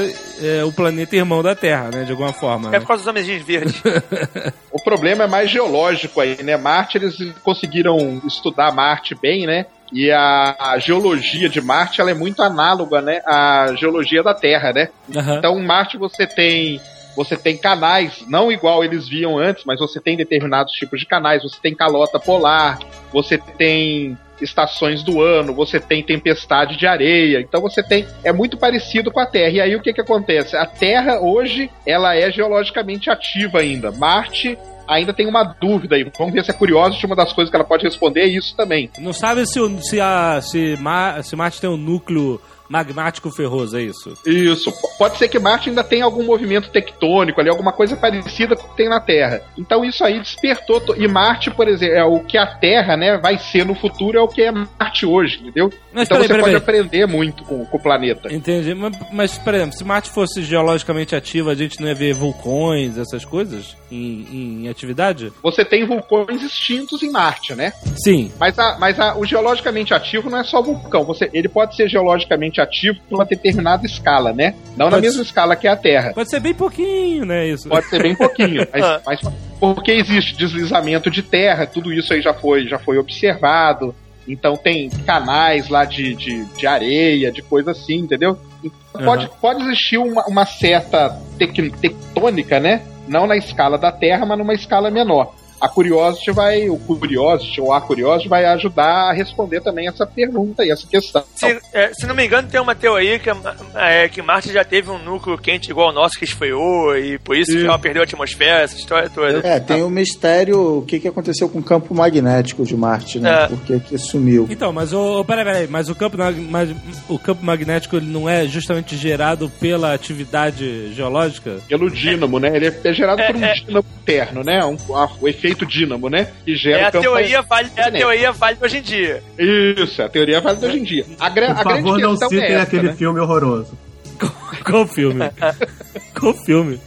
é, o planeta irmão da Terra, né? De alguma forma. É Né? por causa dos homenzinhos verdes. (laughs) O problema é mais geológico aí, né? Marte, eles conseguiram estudar Marte bem, né? E a, a geologia de Marte, ela é muito análoga, né? À geologia da Terra, né? Aham. Então, Marte você tem você tem canais, não igual eles viam antes, mas você tem determinados tipos de canais, você tem calota polar, você tem estações do ano, você tem tempestade de areia, então você tem é muito parecido com a Terra. E aí o que que acontece? A Terra hoje ela é geologicamente ativa ainda. Marte ainda tem uma dúvida aí. Vamos ver se é curioso, uma das coisas que ela pode responder é isso também. Não sabe se, se, a, se, Ma- se Marte tem um núcleo magmático ferroso, é isso? Isso. Pode ser que Marte ainda tenha algum movimento tectônico ali, alguma coisa parecida com o que tem na Terra. Então isso aí despertou. to- E Marte, por exemplo, é o que a Terra, né, vai ser no futuro, é o que é Marte hoje, entendeu? Mas então peraí, você peraí, pode peraí. aprender muito com, com o planeta. Entendi. Mas, mas, por exemplo, se Marte fosse geologicamente ativa, a gente não ia ver vulcões, essas coisas em, em atividade? Você tem vulcões extintos em Marte, né? Sim. Mas, a, mas a- o geologicamente ativo não é só vulcão. Você, ele pode ser geologicamente ativo numa determinada escala, né? Não na Pode mesma escala que a Terra. Pode ser bem pouquinho, né? Isso. Pode ser bem pouquinho, (laughs) mas, mas porque existe deslizamento de terra, tudo isso aí já foi, já foi observado. Então tem canais lá de, de, de areia, de coisa assim, entendeu? Então, Pode, pode existir uma, uma certa tec- tectônica, né? Não na escala da Terra, mas numa escala menor. A Curiosity vai, o Curiosity ou a Curiosity vai ajudar a responder também essa pergunta e essa questão. Se, é, se não me engano, tem uma teoria que, é, que Marte já teve um núcleo quente igual ao nosso que esfriou e por isso que ela perdeu a atmosfera, essa história toda. É, tem o mistério, o que, que aconteceu com o campo magnético de Marte, né? É. Por que que sumiu? Então, mas o. Peraí, peraí, mas o campo, mas o campo magnético ele não é justamente gerado pela atividade geológica? Pelo dínamo, né? Ele é gerado É, por um é. dínamo interno, né? Um, a- o efeito dínamo, né? Que gera É o a campo teoria válida, é a teoria válida hoje em dia. Isso, é a teoria válida hoje em dia. A, gra- Por a grande favor, não questão citem é essa, aquele né? filme horroroso. (laughs) Qual filme? (laughs) Qual filme?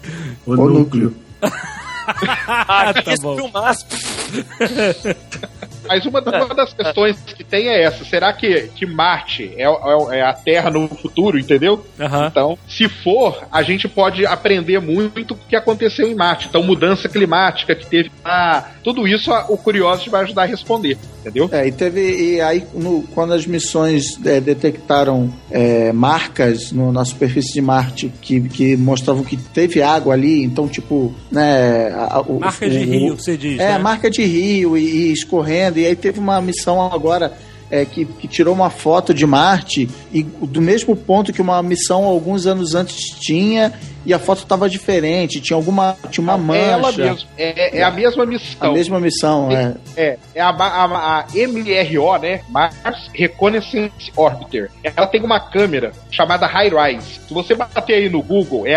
O, O núcleo. (laughs) Ah, tá isso bom. filmaço. Mas uma, uma das questões que tem é essa: será que, que Marte é, é- é a Terra no futuro, entendeu? Aham. Então, se for, a gente pode aprender muito o que aconteceu em Marte. Então, mudança climática que teve lá, tudo isso o Curiosity vai ajudar a responder, entendeu? É, e teve. E aí, no- quando as missões é, detectaram é, marcas no- na superfície de Marte que, que mostravam que teve água ali, então, tipo, né. a- a- o- Marcas de o- rio, você diz. É, né? marca de rio e, e escorrendo. E aí teve uma missão agora é, que, que tirou uma foto de Marte e do mesmo ponto que uma missão alguns anos antes tinha e a foto estava diferente, tinha alguma tinha uma mancha. É ela mesma, é, é a mesma missão. A mesma missão, é. É, é a, a- a MRO, né? Mars Reconnaissance Orbiter. Ela tem uma câmera chamada High Rise. Se você bater aí no Google, é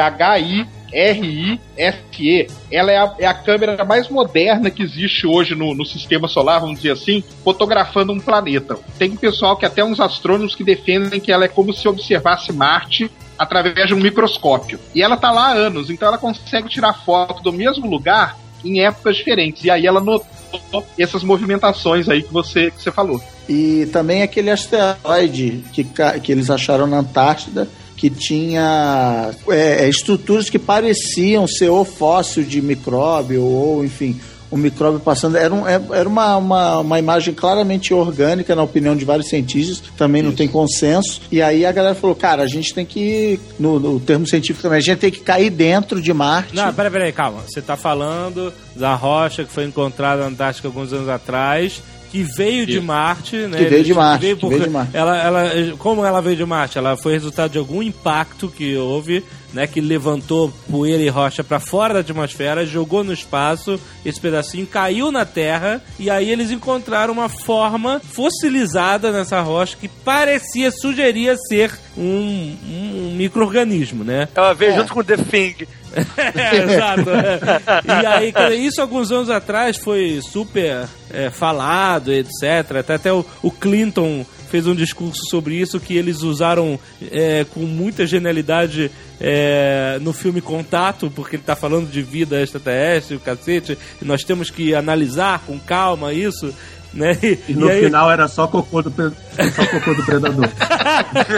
H-I-R-I-S-E. Ela é a, é a câmera mais moderna que existe hoje no, no sistema solar, vamos dizer assim, fotografando um planeta. Tem pessoal que até uns astrônomos que defendem que ela é como se observasse Marte através de um microscópio. E ela tá lá há anos, então ela consegue tirar foto do mesmo lugar em épocas diferentes. E aí ela notou essas movimentações aí que você, que você falou. E também aquele asteroide que, que eles acharam na Antártida, que tinha é, é, estruturas que pareciam ser ou fóssil de micróbio, ou enfim, um micróbio passando. Era, um- é- era uma, uma, uma imagem claramente orgânica, na opinião de vários cientistas, também não tem consenso. E aí a galera falou: cara, a gente tem que, no, no termo científico também, a gente tem que cair dentro de Marte. Não, peraí, peraí, calma. Você tá falando da rocha que foi encontrada na Antártica alguns anos atrás que veio de Marte, né? Que veio de Marte, que por- veio de Marte. Ela, ela, como ela veio de Marte? Ela foi resultado de algum impacto que houve, né? Que levantou poeira e rocha para fora da atmosfera, jogou no espaço, esse pedacinho caiu na Terra e aí eles encontraram uma forma fossilizada nessa rocha que parecia, sugeria ser um, um micro-organismo, né? Ela veio É. junto com o The Thing. (laughs) (laughs) É, exato. é. E aí, isso alguns anos atrás foi super é, falado, etc. Até, até o, o Clinton fez um discurso sobre isso que eles usaram é, com muita genialidade é, no filme Contato, porque ele tá falando de vida extraterrestre, o cacete, e nós temos que analisar com calma isso. Né? E, E no aí- final era só cocô do, só cocô do predador. (laughs)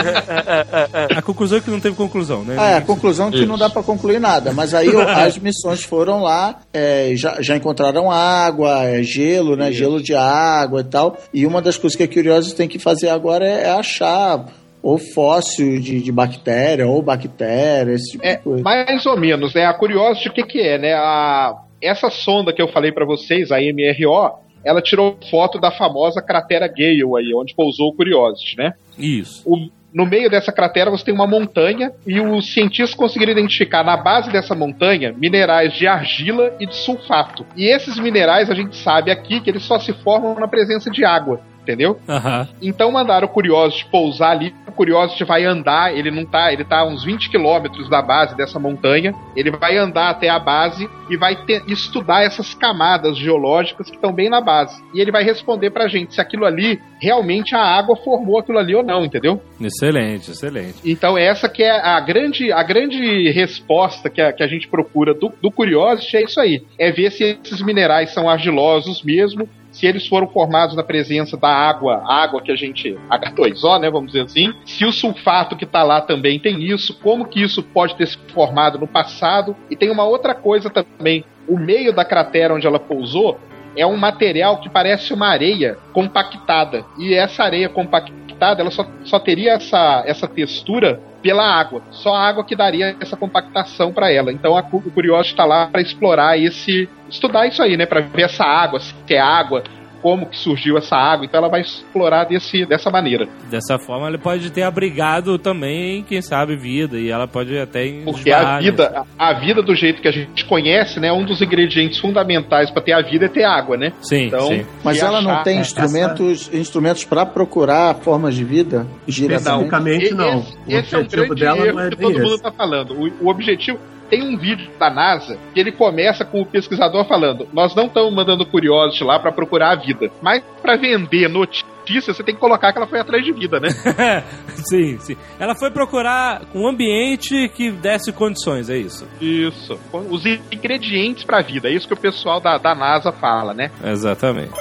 a conclusão é que não teve conclusão, né? Ah, é, a conclusão é que não dá pra concluir nada. Mas aí as missões foram lá, é, já, já encontraram água, é, gelo, né? Gelo de água e tal. E uma das coisas que a Curiosity tem que fazer agora é, é achar ou fóssil de, de bactéria, ou bactéria, esse tipo É, de coisa. mais ou menos, né? A Curiosity, o que que é, né? A, essa sonda que eu falei pra vocês, a MRO, ela tirou foto da famosa cratera Gale aí, onde pousou o Curiosity, né? Isso. O- no meio dessa cratera você tem uma montanha e os cientistas conseguiram identificar na base dessa montanha minerais de argila e de sulfato. E esses minerais a gente sabe aqui que eles só se formam na presença de água. Entendeu? Aham. Então mandaram o Curiosity pousar ali. O Curiosity vai andar, ele não tá, ele tá a uns 20 quilômetros da base dessa montanha. Ele vai andar até a base e vai ter- estudar essas camadas geológicas que estão bem na base. E ele vai responder pra gente se aquilo ali realmente a água formou aquilo ali ou não, entendeu? Excelente, excelente. Então essa que é a grande, a grande resposta que a, que a gente procura do, do Curiosity é isso aí. É ver se esses minerais são argilosos mesmo, se eles foram formados na presença da água, água que a gente, H2O, né, vamos dizer assim, se o sulfato que está lá também tem isso, como que isso pode ter se formado no passado. E tem uma outra coisa também, o meio da cratera onde ela pousou é um material que parece uma areia compactada. E essa areia compactada, ela só, só teria essa, essa textura pela água. Só a água que daria essa compactação para ela. Então a, o Curiosity está lá para explorar esse, estudar isso aí, né, para ver essa água, se é água, como que surgiu essa água. Então ela vai explorar desse, dessa maneira. Dessa forma, ele pode ter abrigado também, quem sabe, vida. E ela pode até Porque a esbarrar, vida, a a vida do jeito que a gente conhece, né, um dos ingredientes fundamentais para ter a vida é ter água, né? Sim, Então, sim. Mas ela não tem é, instrumentos, instrumentos para procurar formas de vida diretamente. Especificamente não. Esse, O esse é o objetivo grande dela erro não é que todo mundo está falando. O, o objetivo. Tem um vídeo da NASA que ele começa com o pesquisador falando: Nós não estamos mandando Curiosity lá para procurar a vida, mas para vender notícia você tem que colocar que ela foi atrás de vida, né? (laughs) sim, sim. Ela foi procurar um ambiente que desse condições, é isso. Isso. Os ingredientes para a vida. É isso que o pessoal da, da NASA fala, né? Exatamente.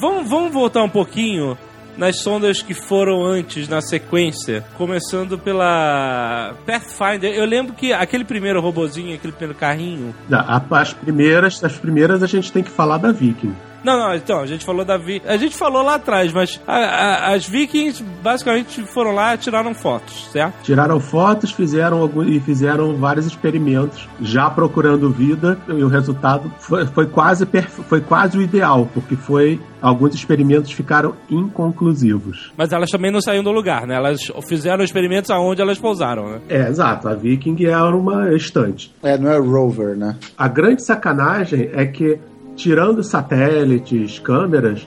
Vamos, vamos voltar um pouquinho nas sondas que foram antes, na sequência. Começando pela Pathfinder. Eu lembro que aquele primeiro robozinho, aquele primeiro carrinho. A- As primeiras, as primeiras a gente tem que falar da Viking. Não, não, então, a gente falou da Vi... A gente falou lá atrás, mas a- a- as Vikings basicamente foram lá e tiraram fotos, certo? Tiraram fotos, fizeram algum, e fizeram vários experimentos, já procurando vida, e o resultado foi, foi quase foi quase o ideal, porque foi alguns experimentos ficaram inconclusivos. Mas elas também não saíram do lugar, né? Elas fizeram experimentos aonde elas pousaram, né? É, exato. A Viking era uma estante. É, não é rover, né? A grande sacanagem é que, tirando satélites, câmeras,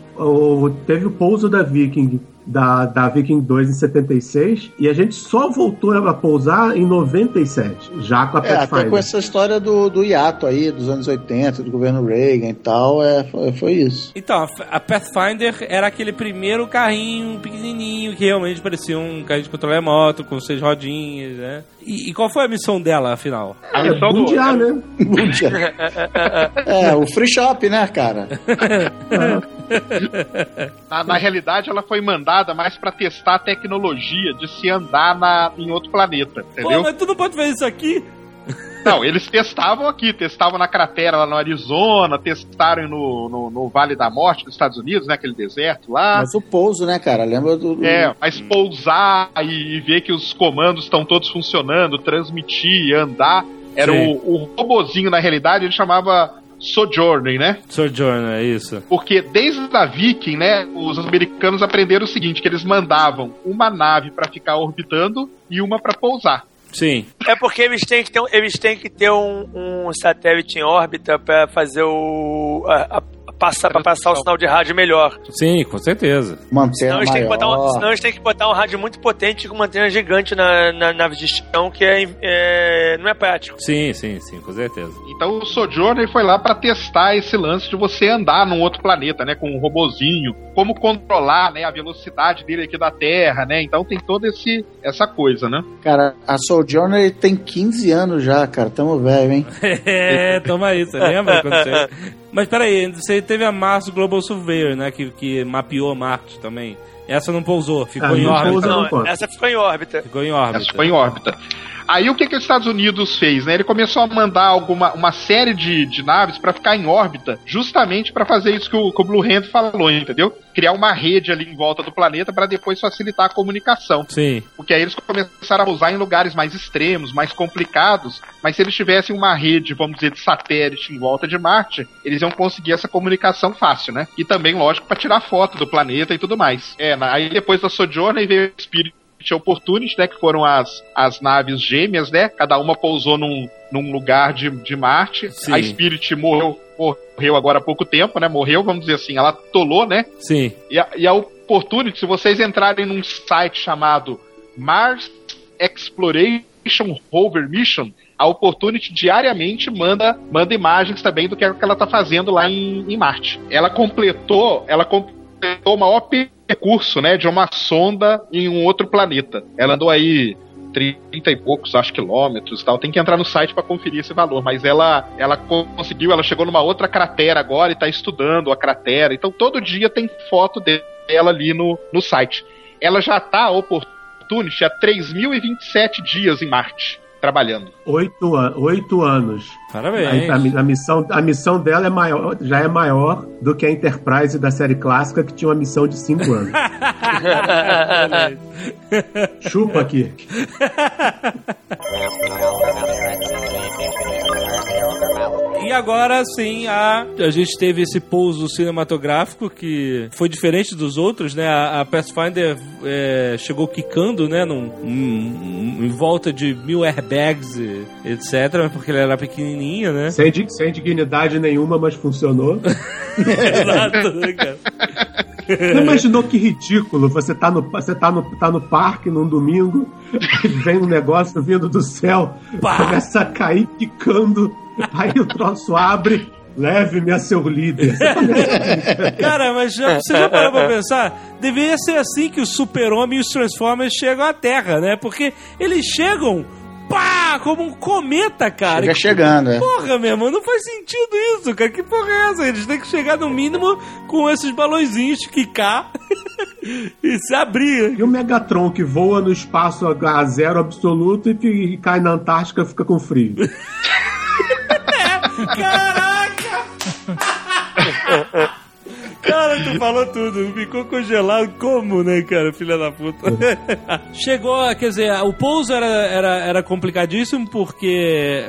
teve o pouso da Viking. Da, da Viking 2 em 76 e a gente só voltou a pousar em 97, já com a É, até Pathfinder. com essa história do, do hiato aí, dos anos 80, do governo Reagan e tal, é, foi, foi isso. Então, a Pathfinder era aquele primeiro carrinho pequenininho que realmente parecia um carrinho de controle remoto, com seis rodinhas, né? E, e qual foi a missão dela, afinal? A É, missão do- bundear, né? (laughs) É, o free shop, né, cara? (laughs) Na, na realidade, ela foi mandada mais para testar a tecnologia de se andar na, em outro planeta, Pô, entendeu? mas tu não pode fazer isso aqui? Não, eles testavam aqui, testavam na cratera lá no Arizona, testaram no, no, no Vale da Morte dos Estados Unidos, né? Aquele deserto lá. Mas o pouso, né, cara? Lembra do. do- É, mas pousar e, e ver que os comandos estão todos funcionando, transmitir, andar. Era Sim. o, o robozinho, na realidade, ele chamava Sojourner, né? Sojourner, é isso. Porque desde a Viking, né, os americanos aprenderam o seguinte, que eles mandavam uma nave para ficar orbitando e uma para pousar. Sim. É porque eles têm que ter, um- eles têm que ter um, um satélite em órbita pra fazer o. A, a- passar, pra passar o sinal de rádio melhor. Sim, com certeza. Senão Mantena eles, têm que botar um, senão eles têm que botar um rádio muito potente com uma antena gigante na, na nave de chão, que é, é- não é prático. Sim, sim, sim, com certeza. Então o Sojourner foi lá para testar esse lance de você andar num outro planeta, né, com um robozinho, como controlar, né, a velocidade dele aqui da Terra, né? Então tem toda esse essa coisa, né? Cara, a Sojourner tem 15 anos já, cara. Tamo velho, hein? (laughs) É, toma aí, você lembra quando você... Mas peraí, você teve a Mars Global Surveyor, né, que, que mapeou Marte também. Essa não pousou, ficou Ah, em não órbita. pousa, não Não, essa ficou em órbita. Ficou em órbita. Essa foi em órbita. Aí o que, que os Estados Unidos fez? Né? Ele começou a mandar alguma, uma série de, de naves para ficar em órbita, justamente para fazer isso que o, que o Blue Hand falou, entendeu? Criar uma rede ali em volta do planeta para depois facilitar a comunicação. Sim, Porque aí eles começaram a usar em lugares mais extremos, mais complicados, mas se eles tivessem uma rede, vamos dizer, de satélite em volta de Marte, eles iam conseguir essa comunicação fácil, né? E também, lógico, para tirar foto do planeta e tudo mais. É, aí depois da Sojourner veio o Spirit e Opportunity, né? Que foram as, as naves gêmeas, né? Cada uma pousou num, num lugar de, de Marte. Sim. A Spirit morreu, morreu agora há pouco tempo, né? Morreu, vamos dizer assim, ela atolou, né? sim. E a, e a Opportunity, se vocês entrarem num site chamado Mars Exploration Rover Mission, a Opportunity diariamente manda, manda imagens também do que, é que ela está fazendo lá em, em Marte. Ela completou, ela completou o maior percurso, né, de uma sonda em um outro planeta. Ela andou aí 30 e poucos, acho, quilômetros e tal. Tem que entrar no site para conferir esse valor. Mas ela, ela conseguiu, ela chegou numa outra cratera agora e tá estudando a cratera. Então todo dia tem foto dela ali no, no site. Ela já tá, a há 3.027 dias em Marte, trabalhando. Oito, an oito anos. Parabéns. A, a a missão, a missão dela é maior, já é maior do que a Enterprise da série clássica, que tinha uma missão de cinco anos. (laughs) Chupa aqui. (laughs) E agora sim, a, a gente teve esse pouso cinematográfico que foi diferente dos outros, né? A, a Pathfinder é, chegou quicando, né? Num, um- um- em volta de mil airbags, e etc. Porque ele era pequenininha, né? Sem, sem dignidade nenhuma, mas funcionou. (laughs) Exato, né, cara? Não imaginou que ridículo? Você tá no, você tá no, tá no parque num domingo, (laughs) vem um negócio vindo do céu, Pá! começa a cair quicando, (laughs) aí o troço abre. Leve-me a seu líder. (laughs) Cara, mas já, você já parou pra pensar? Deveria ser assim que o Super-Homem e os Transformers chegam à Terra, né? Porque eles chegam, pá, como um cometa, cara. Chega chegando, é. Porra, meu irmão, não faz sentido isso, cara. Que porra é essa? Eles têm que chegar no mínimo com esses balõezinhos quicar (laughs) e se abrir. E o Megatron que voa no espaço a zero absoluto e, fi- e cai na Antártica fica com frio. (laughs) Caraca! (laughs) Cara, tu falou tudo. Ficou congelado como, né, cara? Filha da puta. (laughs) Chegou, quer dizer, o pouso era, era, era complicadíssimo porque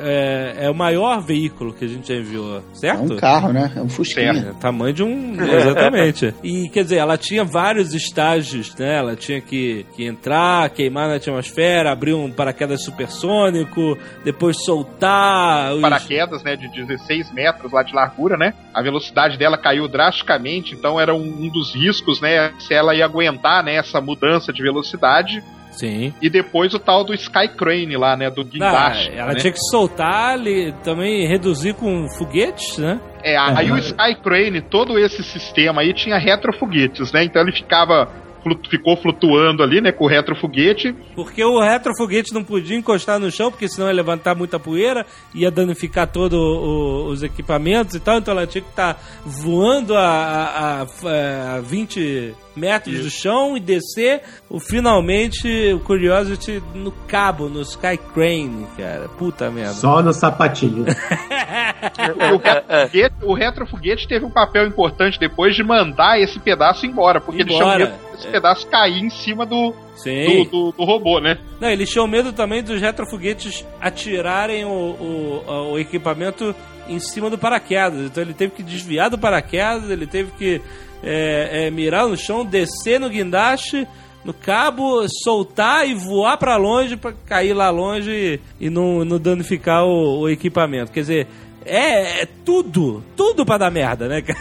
é, é o maior veículo que a gente já enviou, É certo? um carro, né? É um fusquinha. É, tamanho de um. (laughs) Exatamente. E quer dizer, ela tinha vários estágios, né? Ela tinha que, que entrar, queimar na atmosfera, abrir um paraquedas supersônico, depois soltar. os- Paraquedas, né, de 16 metros lá de largura, né? A velocidade dela caiu drasticamente, então era um, um dos riscos, né? Se ela ia aguentar, né, essa mudança de velocidade. Sim. E depois o tal do Sky Crane lá, né, do Ah, guindaste. ela né? tinha que soltar ali, também reduzir com foguetes, né? É, aí o Sky Crane, todo esse sistema aí tinha retrofoguetes, né? Então ele ficava flutu- ficou flutuando ali, né, com o retrofoguete. Porque o retrofoguete não podia encostar no chão, porque senão ia levantar muita poeira, ia danificar todos os equipamentos e tal, então ela tinha que estar voando a, a, a, a 20 metros do chão e descer o, finalmente o Curiosity no cabo, no Sky Crane, cara. Puta merda. Só no sapatinho. (laughs) O, retrofoguete, o retrofoguete teve um papel importante depois de mandar esse pedaço embora, porque ele Embora. chama, os pedaços cair em cima do, do, do, do robô, né? Não, eles tinham medo também dos retrofoguetes atirarem o, o, o equipamento em cima do paraquedas. Então ele teve que desviar do paraquedas, ele teve que é, é, mirar no chão, descer no guindaste, no cabo, soltar e voar pra longe pra cair lá longe e, e não, não danificar o, o equipamento. Quer dizer, é, é tudo, tudo pra dar merda, né, cara?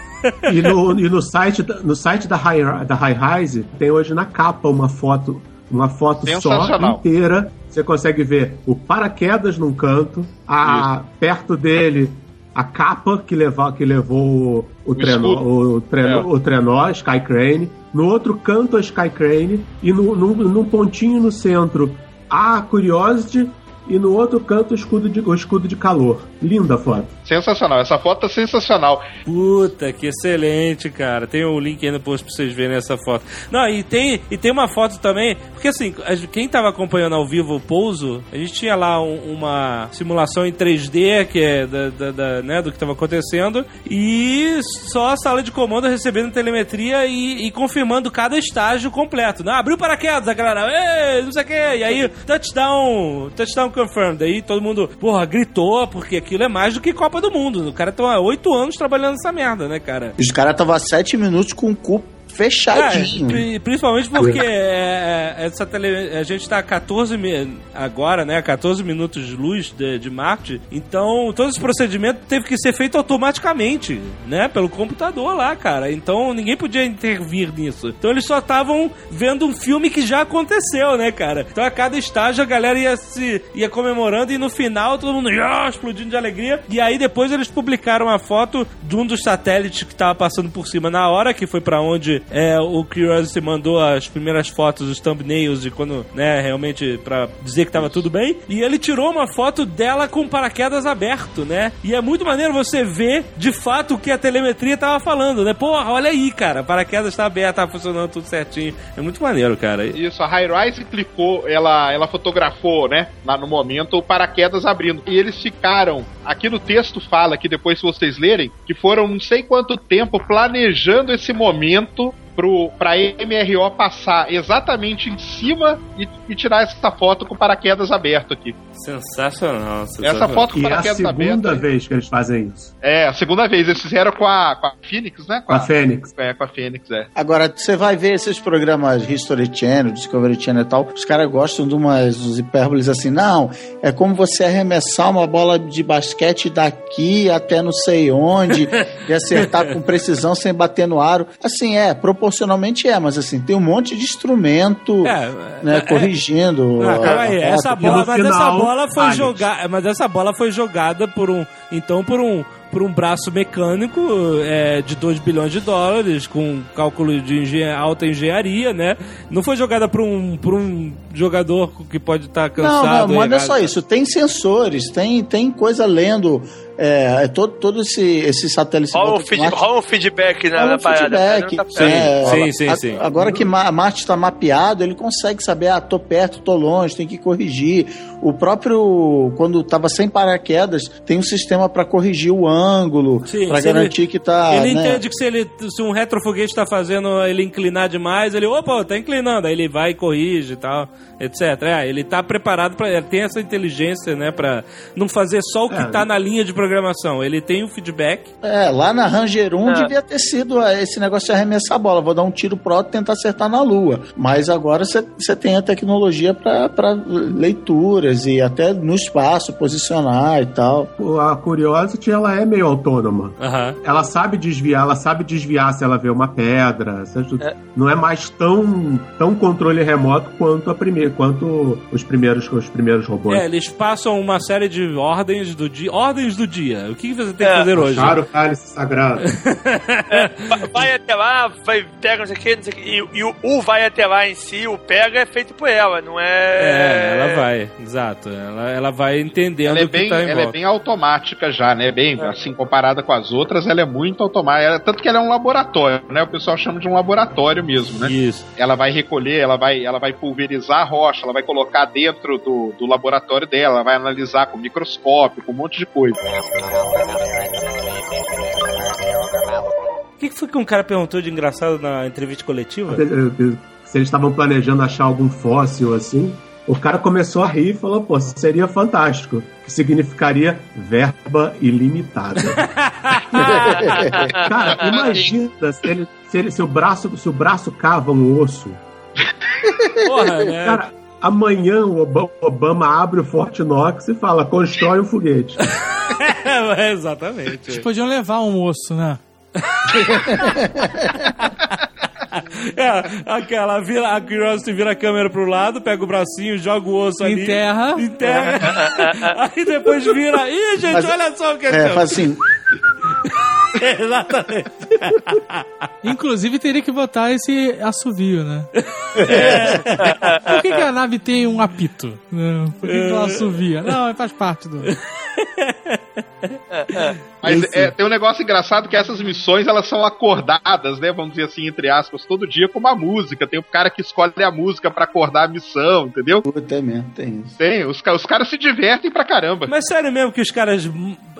E no, e no site, da- no site da High, da High Rise tem hoje na capa uma foto, uma foto só inteira. Você consegue ver o paraquedas num canto, a, perto dele a capa que, leva, que levou o, o, trenó, o, trenó, É. o trenó, Sky Crane. No outro canto a Sky Crane e no, num, num pontinho no centro a Curiosity e no outro canto o escudo de, o escudo de calor. Linda a foto. Sensacional. Essa foto tá sensacional. Puta, que excelente, cara. Tem o link aí no post pra vocês verem essa foto. Não, e tem, e tem uma foto também, porque assim, quem tava acompanhando ao vivo o pouso, a gente tinha lá um- uma simulação em 3D, que é da, da- da, né, do que tava acontecendo, e só a sala de comando recebendo telemetria e, e confirmando cada estágio completo. Não, abriu o paraquedas, a galera, Ei, não sei o que, e aí, touchdown, touchdown confirmed. Aí todo mundo, porra, gritou, porque aquilo é mais do que Copa do Mundo. O cara tá há oito anos trabalhando nessa merda, né, cara? Os caras estavam sete minutos com o cu fechadinho. É, pri- principalmente porque é, é, essa tele, a gente tá a 14 mi- agora, né? 14 minutos de luz de, de Marte. Então, todo esse procedimento teve que ser feito automaticamente, né? Pelo computador lá, cara. Então, ninguém podia intervir nisso. Então, eles só estavam vendo um filme que já aconteceu, né, cara? Então, a cada estágio a galera ia se ia comemorando e no final todo mundo ia explodindo de alegria. E aí depois eles publicaram a foto de um dos satélites que tava passando por cima na hora, que foi pra onde é, o Curiosity mandou as primeiras fotos, os thumbnails de quando, né, realmente pra dizer que tava tudo bem. E ele tirou uma foto dela com o paraquedas aberto, né? E é muito maneiro você ver de fato o que a telemetria tava falando, né? Porra, olha aí, cara, paraquedas tá aberto, tá funcionando tudo certinho. É muito maneiro, cara. Isso, a High-Rise clicou, ela, ela fotografou, né, lá no momento, o paraquedas abrindo. E eles ficaram, aqui no texto fala, que depois se vocês lerem, que foram não sei quanto tempo planejando esse momento pro, pra MRO passar exatamente em cima e, e tirar essa foto com o paraquedas aberto aqui. Sensacional. Essa sensacional. foto com o E é a paraquedas aberto. segunda vez que eles fazem isso. É, a segunda vez. Eles fizeram com a, com a Phoenix, né? Com a Fênix. É, com a Fênix, é. Agora, você vai ver esses programas History Channel, Discovery Channel e tal, os caras gostam de umas hipérboles assim, não, é como você arremessar uma bola de basquete daqui até não sei onde (laughs) e acertar com precisão sem bater no aro. Assim, é, proporcionalmente é, mas assim, tem um monte de instrumento, É, né, é, corrigindo. Ah, calma aí, a essa bola, mas essa final, bola foi jogada, mas essa bola foi jogada por um, então por um, por um braço mecânico é, de 2 bilhões de dólares com cálculo de engen alta engenharia, né? Não foi jogada por um, por um jogador que pode estar Não, cansado. não, mas não é errado. só isso. Tem sensores, tem, tem coisa lendo. É, é todo, todo esse, esse satélite. Rola um, feed- Marte- rola um feedback na, Rola na um parada. feedback. Tá Sim, É, sim, sim, a- sim. Agora que Ma- Marte está mapeado, ele consegue saber, ah, tô perto, tô longe, tem que corrigir. O próprio, quando estava sem paraquedas, tem um sistema para corrigir o ângulo, Sim, para se ele- garantir que tá. Ele né? entende que se, ele, se um retrofoguete tá fazendo ele inclinar demais, ele, opa, tá inclinando. Aí ele vai e corrige e tal, etc. É, ele tá preparado para Ele tem essa inteligência, né, pra não fazer só o que É. tá na linha de programação. Ele tem o feedback. É, lá na Ranger 1 É. devia ter sido ah, esse negócio de arremessar a bola. Vou dar um tiro pro alto e tentar acertar na lua. Mas agora você tem a tecnologia para leituras e até no espaço posicionar e tal. A Curiosity, ela é meio autônoma. Aham. Ela sabe desviar, ela sabe desviar se ela vê uma pedra. É. Não é mais tão, tão controle remoto quanto a primeira, quanto os primeiros, os primeiros robôs. É, eles passam uma série de ordens do dia. Ordens do dia. O que você tem que É. fazer hoje? Achar o cálice sagrado. (laughs) Vai- Vai até lá, vai, pega não sei o que, não sei o que. E, e o, o vai até lá em si, o pega é feito por ela, não é. É, ela vai, exato. Ela, ela vai entendendo Ela é o que bem, tá em ela é bem automática já, né? Bem, assim, comparada com as outras, ela é muito automática. Ela- Tanto que ela é um laboratório, né? O pessoal chama de um laboratório mesmo, né? Isso. Ela vai recolher, ela vai, ela vai pulverizar a rocha, ela vai colocar dentro do, do laboratório dela, ela vai analisar com microscópio, com um monte de coisa. O que que foi que um cara perguntou de engraçado na entrevista coletiva? se eles estavam planejando achar algum fóssil assim. O cara começou a rir e falou, pô, seria fantástico. Que significaria verba ilimitada. (laughs) cara, imagina se, ele, se, ele, se, o braço, se o braço cava um osso. Porra, né? Cara, amanhã o Obama, abre o Fort Knox e fala, constrói um foguete. É, (laughs) exatamente. Eles podiam levar um osso, né? (laughs) É, aquela, vira, a Curiosity vira a câmera pro lado, pega o bracinho, joga o osso ali. Enterra. Enterra. (laughs) Aí depois vira. Ih, gente, Mas- olha só o que É, faz assim. (laughs) Exatamente. Inclusive teria que botar esse assovio, né? Por que, que a nave tem um apito? Não, por que, que ela assovia? Não, faz parte do. (laughs) Mas é, tem um negócio engraçado que essas missões elas são acordadas, né? Vamos dizer assim, entre aspas, todo dia com uma música. Tem o cara que escolhe a música pra acordar a missão, entendeu? Puta, é mesmo, tem isso. Tem, os, os caras se divertem pra caramba. Mas sério mesmo que os caras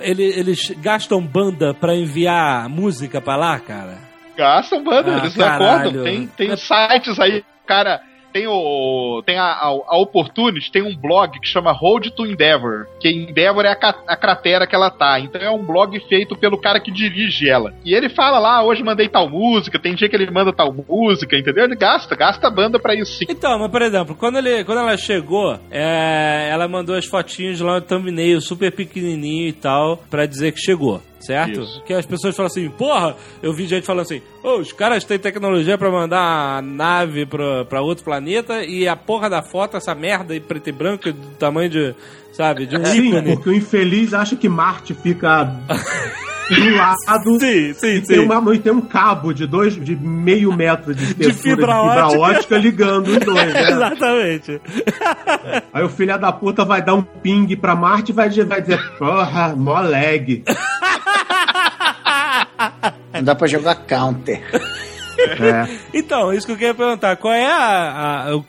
ele- eles gastam banda pra enviar música pra lá, cara? Gastam, mano, Ah, eles caralho. acordam. Tem, tem sites aí, cara. Tem o. Tem a, a, a Opportunity, tem um blog que chama Road to Endeavor. Que Endeavor é a, a cratera que ela tá. Então é um blog feito pelo cara que dirige ela. E ele fala lá, "Ah, hoje mandei tal música, tem dia que ele manda tal música, entendeu? Ele gasta, gasta a banda pra isso sim. Então, mas por exemplo, quando, ele, quando ela chegou, é, ela mandou as fotinhos lá no thumbnail super pequenininho e tal, pra dizer que chegou. Certo? Isso. Que as pessoas falam assim, porra, eu vi gente falando assim, ô, os caras têm tecnologia pra mandar a nave pra, pra outro planeta e a porra da foto, essa merda aí preto e branco, do tamanho de, sabe, de um Sim, ícone. porque o infeliz acha que Marte fica (laughs) do lado Sim, sim, e sim. tem, uma, e tem um cabo de dois de meio metro de espessura de fibra fibra, ótica. ótica. ligando os dois. né? (laughs) Exatamente. Aí o filho da puta vai dar um ping pra Marte e vai, dizer- vai dizer, porra, mó lag. Não dá pra jogar counter. (laughs) É. Então, isso que eu queria perguntar, qual é a, a-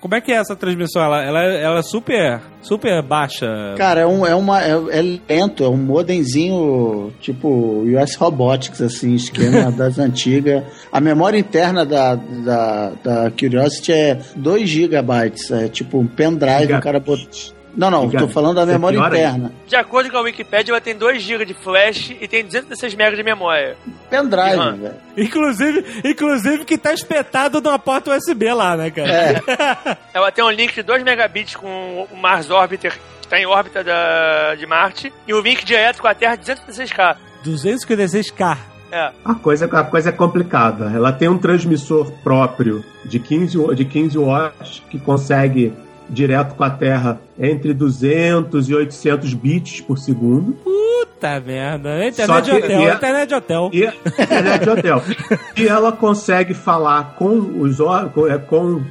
como é que é essa transmissão? Ela, ela, ela é super, super baixa. Cara, é, um, é, uma, é, é lento, é um modemzinho tipo US Robotics, assim, esquema (laughs) das antigas. A memória interna da, da, da Curiosity é 2 gigabytes, é tipo um pendrive, o cara botou... Não, não, tô Gigabit. falando da memória interna. De acordo com a Wikipedia, ela tem 2 GB de flash e tem 206 MB de memória. Pendrive, velho. Inclusive, inclusive que tá espetado numa porta USB lá, né, cara? É, (laughs) Ela tem um link de 2 megabits com o Mars Orbiter, que está em órbita da, de Marte, e um link direto com a Terra de 216K. 256K. É. A coisa, a coisa é complicada. Ela tem um transmissor próprio de 15, wa- de 15 watts que consegue direto com a Terra entre 200 e 800 bits por segundo. Puta merda. É Internet que- hotel, e a- internet de hotel. E internet de hotel. (laughs) E ela consegue falar com os, com, é, com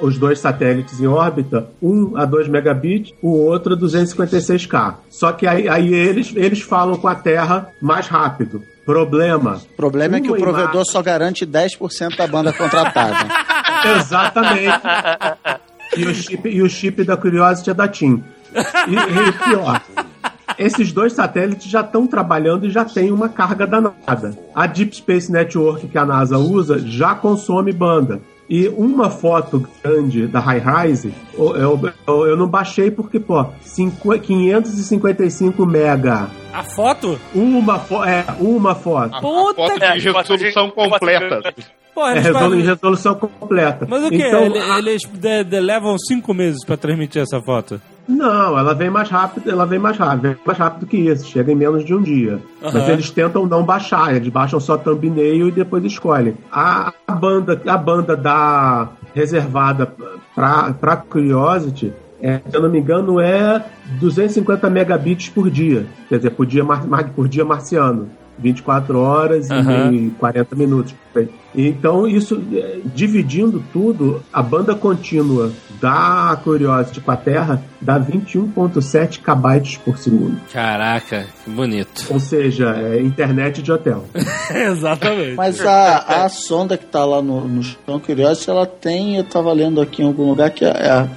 os dois satélites em órbita, um a 2 megabits, o outro a 256K. Só que aí, aí eles, eles falam com a Terra mais rápido. Problema. o problema é que o provedor imagem- só garante 10% da banda contratada. (laughs) Exatamente. E o chip, e o chip da Curiosity é da TIM. E, e pior, esses dois satélites já estão trabalhando e já tem uma carga danada. A Deep Space Network que a NASA usa já consome banda. E uma foto grande da High Rise, eu, eu, eu- eu não baixei porque, pô, cinqu- 555 mega. A foto? Uma, fo é, uma foto. A, a foto de resolução foto de- completa. Pô, É resolu- fazem- resolução completa. Mas o que? Então, Ele- a- Eles de- de- levam cinco meses pra transmitir essa foto. Não, ela vem mais rápido, ela vem mais rápido, vem mais rápido que isso, chega em menos de um dia. Mas Aham. eles tentam não baixar, eles baixam só thumbnail e depois escolhem. A, a banda, a banda da reservada pra, pra Curiosity, é, se eu não me engano, é 250 megabits por dia. Quer dizer, por dia, mar- por dia marciano. 24 horas Aham. e 40 minutos. Então, isso, é, dividindo tudo, a banda contínua da Curiosity com a Terra dá 21,7 kbytes por segundo. Caraca, que bonito. Ou seja, é internet de hotel. (laughs) Exatamente. Mas a, a sonda que tá lá no, no chão Curiosity, ela tem, eu tava lendo aqui em algum lugar, que a,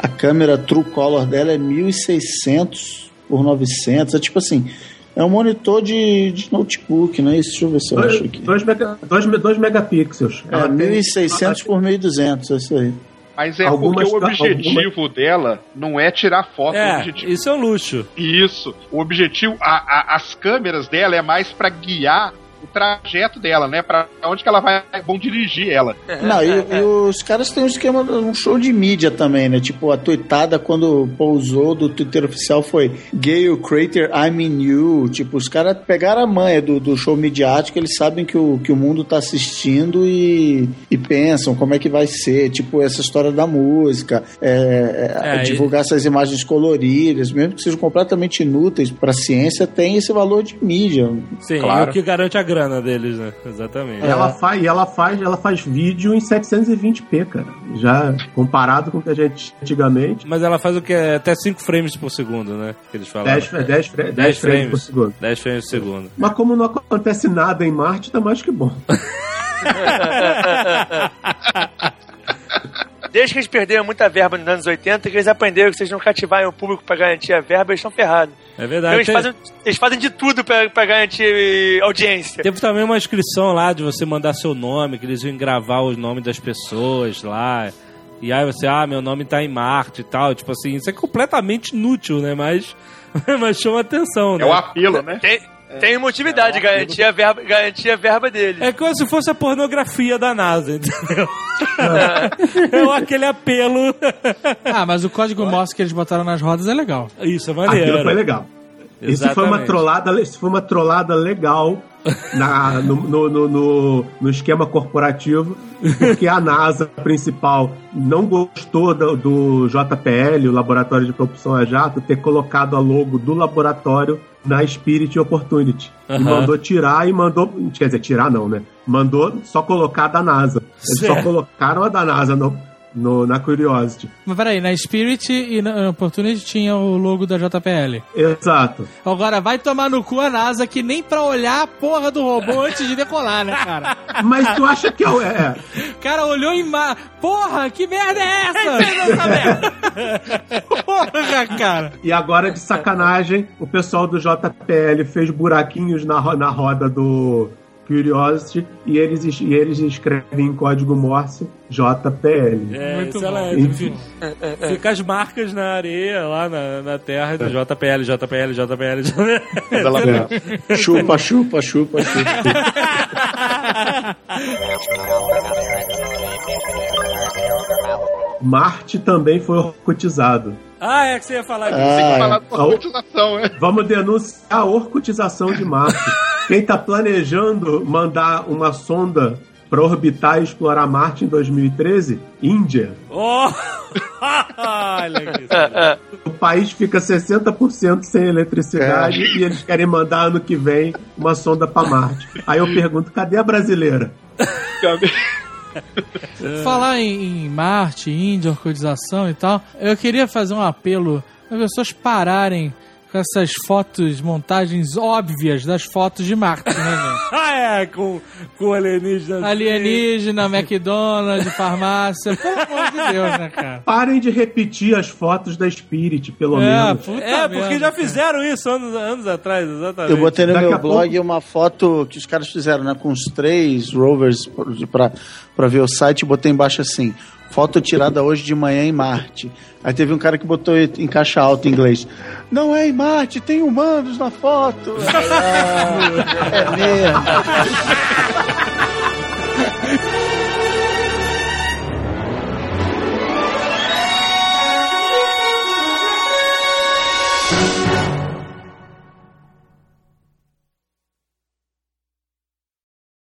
a, a câmera True Color dela é 1600 por 900. É tipo assim, É um monitor de, de notebook, não é isso? Deixa eu ver se eu acho aqui. 2 mega, dois, dois megapixels. É Ela tem- 1600 por 1200, é isso aí. Mas é Algumas- porque o objetivo dela não é tirar foto. É, objetivo isso é um luxo. Isso. O objetivo, a- a- as câmeras dela é mais pra guiar o trajeto dela, né? Pra onde que ela vai, vão dirigir ela. (laughs) Não, e, e os caras têm um esquema, um show de mídia também, né? Tipo, a tuitada quando pousou do Twitter oficial foi Gale Crater, I'm in you. Tipo, os caras pegaram a manha do, do show midiático, eles sabem que o, que o mundo tá assistindo e, e pensam como é que vai ser. Tipo, essa história da música, é, é, É, divulgar essas imagens coloridas, mesmo que sejam completamente inúteis pra ciência, tem esse valor de mídia. Sim, Claro. e o que garante a grana deles, né? Exatamente. E ela faz, e ela faz, ela faz vídeo em 720p, cara. Já comparado com o que a gente antigamente. Mas ela faz o que? Até 5 frames por segundo, né? Que eles falam. 10, 10, 10, 10 frames por segundo. 10 frames por segundo. Mas como não acontece nada em Marte, tá mais que bom. (laughs) Desde que eles perderam muita verba nos anos 80, que eles aprenderam que se eles não cativarem o público pra garantir a verba, eles estão ferrados. É Então verdade. eles Tem- fazem, eles fazem de tudo pra, pra garantir audiência. Teve também uma inscrição lá de você mandar seu nome, que eles iam gravar os nomes das pessoas lá. E aí você, ah, meu nome tá em Marte e tal. Tipo assim, isso é completamente inútil, né? Mas, (laughs) mas chama atenção, né? É o apelo, né? Tem, tem motividade, garantir a verba, garantir a verba deles. É como se fosse a pornografia da NASA, entendeu? é aquele apelo. Ah, mas o código Morse que eles botaram nas rodas é legal. Isso, é Aquilo maneiro. foi legal. Isso foi uma trollada, isso foi uma trollada legal na- no, no, no- no- esquema corporativo, porque a NASA principal não gostou do, do JPL, o Laboratório de Propulsão a Jato, ter colocado a logo do laboratório na Spirit Opportunity. E Aham. mandou tirar e mandou. Quer dizer, tirar não, né? Mandou só colocar a da NASA. Eles só Certo. colocaram a da NASA no, no- na Curiosity. Mas peraí, na Spirit e na Opportunity tinha o logo da JPL. Exato. Agora vai tomar no cu a NASA que nem pra olhar a porra do robô antes de decolar, né, cara? (laughs) Mas tu acha que é. o- é O cara olhou em mar. Porra, que merda é essa? (laughs) porra, cara. E agora, de sacanagem, o pessoal do JPL fez buraquinhos na, ro- na roda do Curiosity e eles, es- e eles escrevem em código Morse JPL. É, Muito isso bom. ela é, Enfim. Fica as marcas na areia, lá na, na terra do JPL, JPL, JPL, JPL. É. Chupa, chupa, chupa, chupa. (laughs) Marte também foi orcutizado. Ah, é que você ia falar disso. Tem que Ah, falar é. da robotização, né? Vamos denunciar a orcutização de Marte. (laughs) Quem está planejando mandar uma sonda para orbitar e explorar Marte em 2013? Índia. Oh! (laughs) Olha. O país fica 60% sem eletricidade É. e eles querem mandar ano que vem uma sonda para Marte. Aí eu pergunto, cadê a brasileira? (laughs) Falar em, em Marte, Índia, orcodização e tal, eu queria fazer um apelo para as pessoas pararem com essas fotos, montagens óbvias das fotos de Marte, né, gente? (laughs) Ah, é, com, com alienígena. Alienígena, McDonald's, farmácia, pelo amor de Deus, né, cara? Parem de repetir as fotos da Spirit, pelo É, menos. puta É, porque merda, já cara. fizeram isso anos, anos atrás, exatamente. Eu botei no Daqui meu blog pouco- uma foto que os caras fizeram, né? Com os três rovers pra, pra ver o site e botei embaixo assim. Foto tirada hoje de manhã em Marte. Aí teve um cara que botou em caixa alta em inglês. Não é em Marte, tem humanos na foto. (laughs) É mesmo.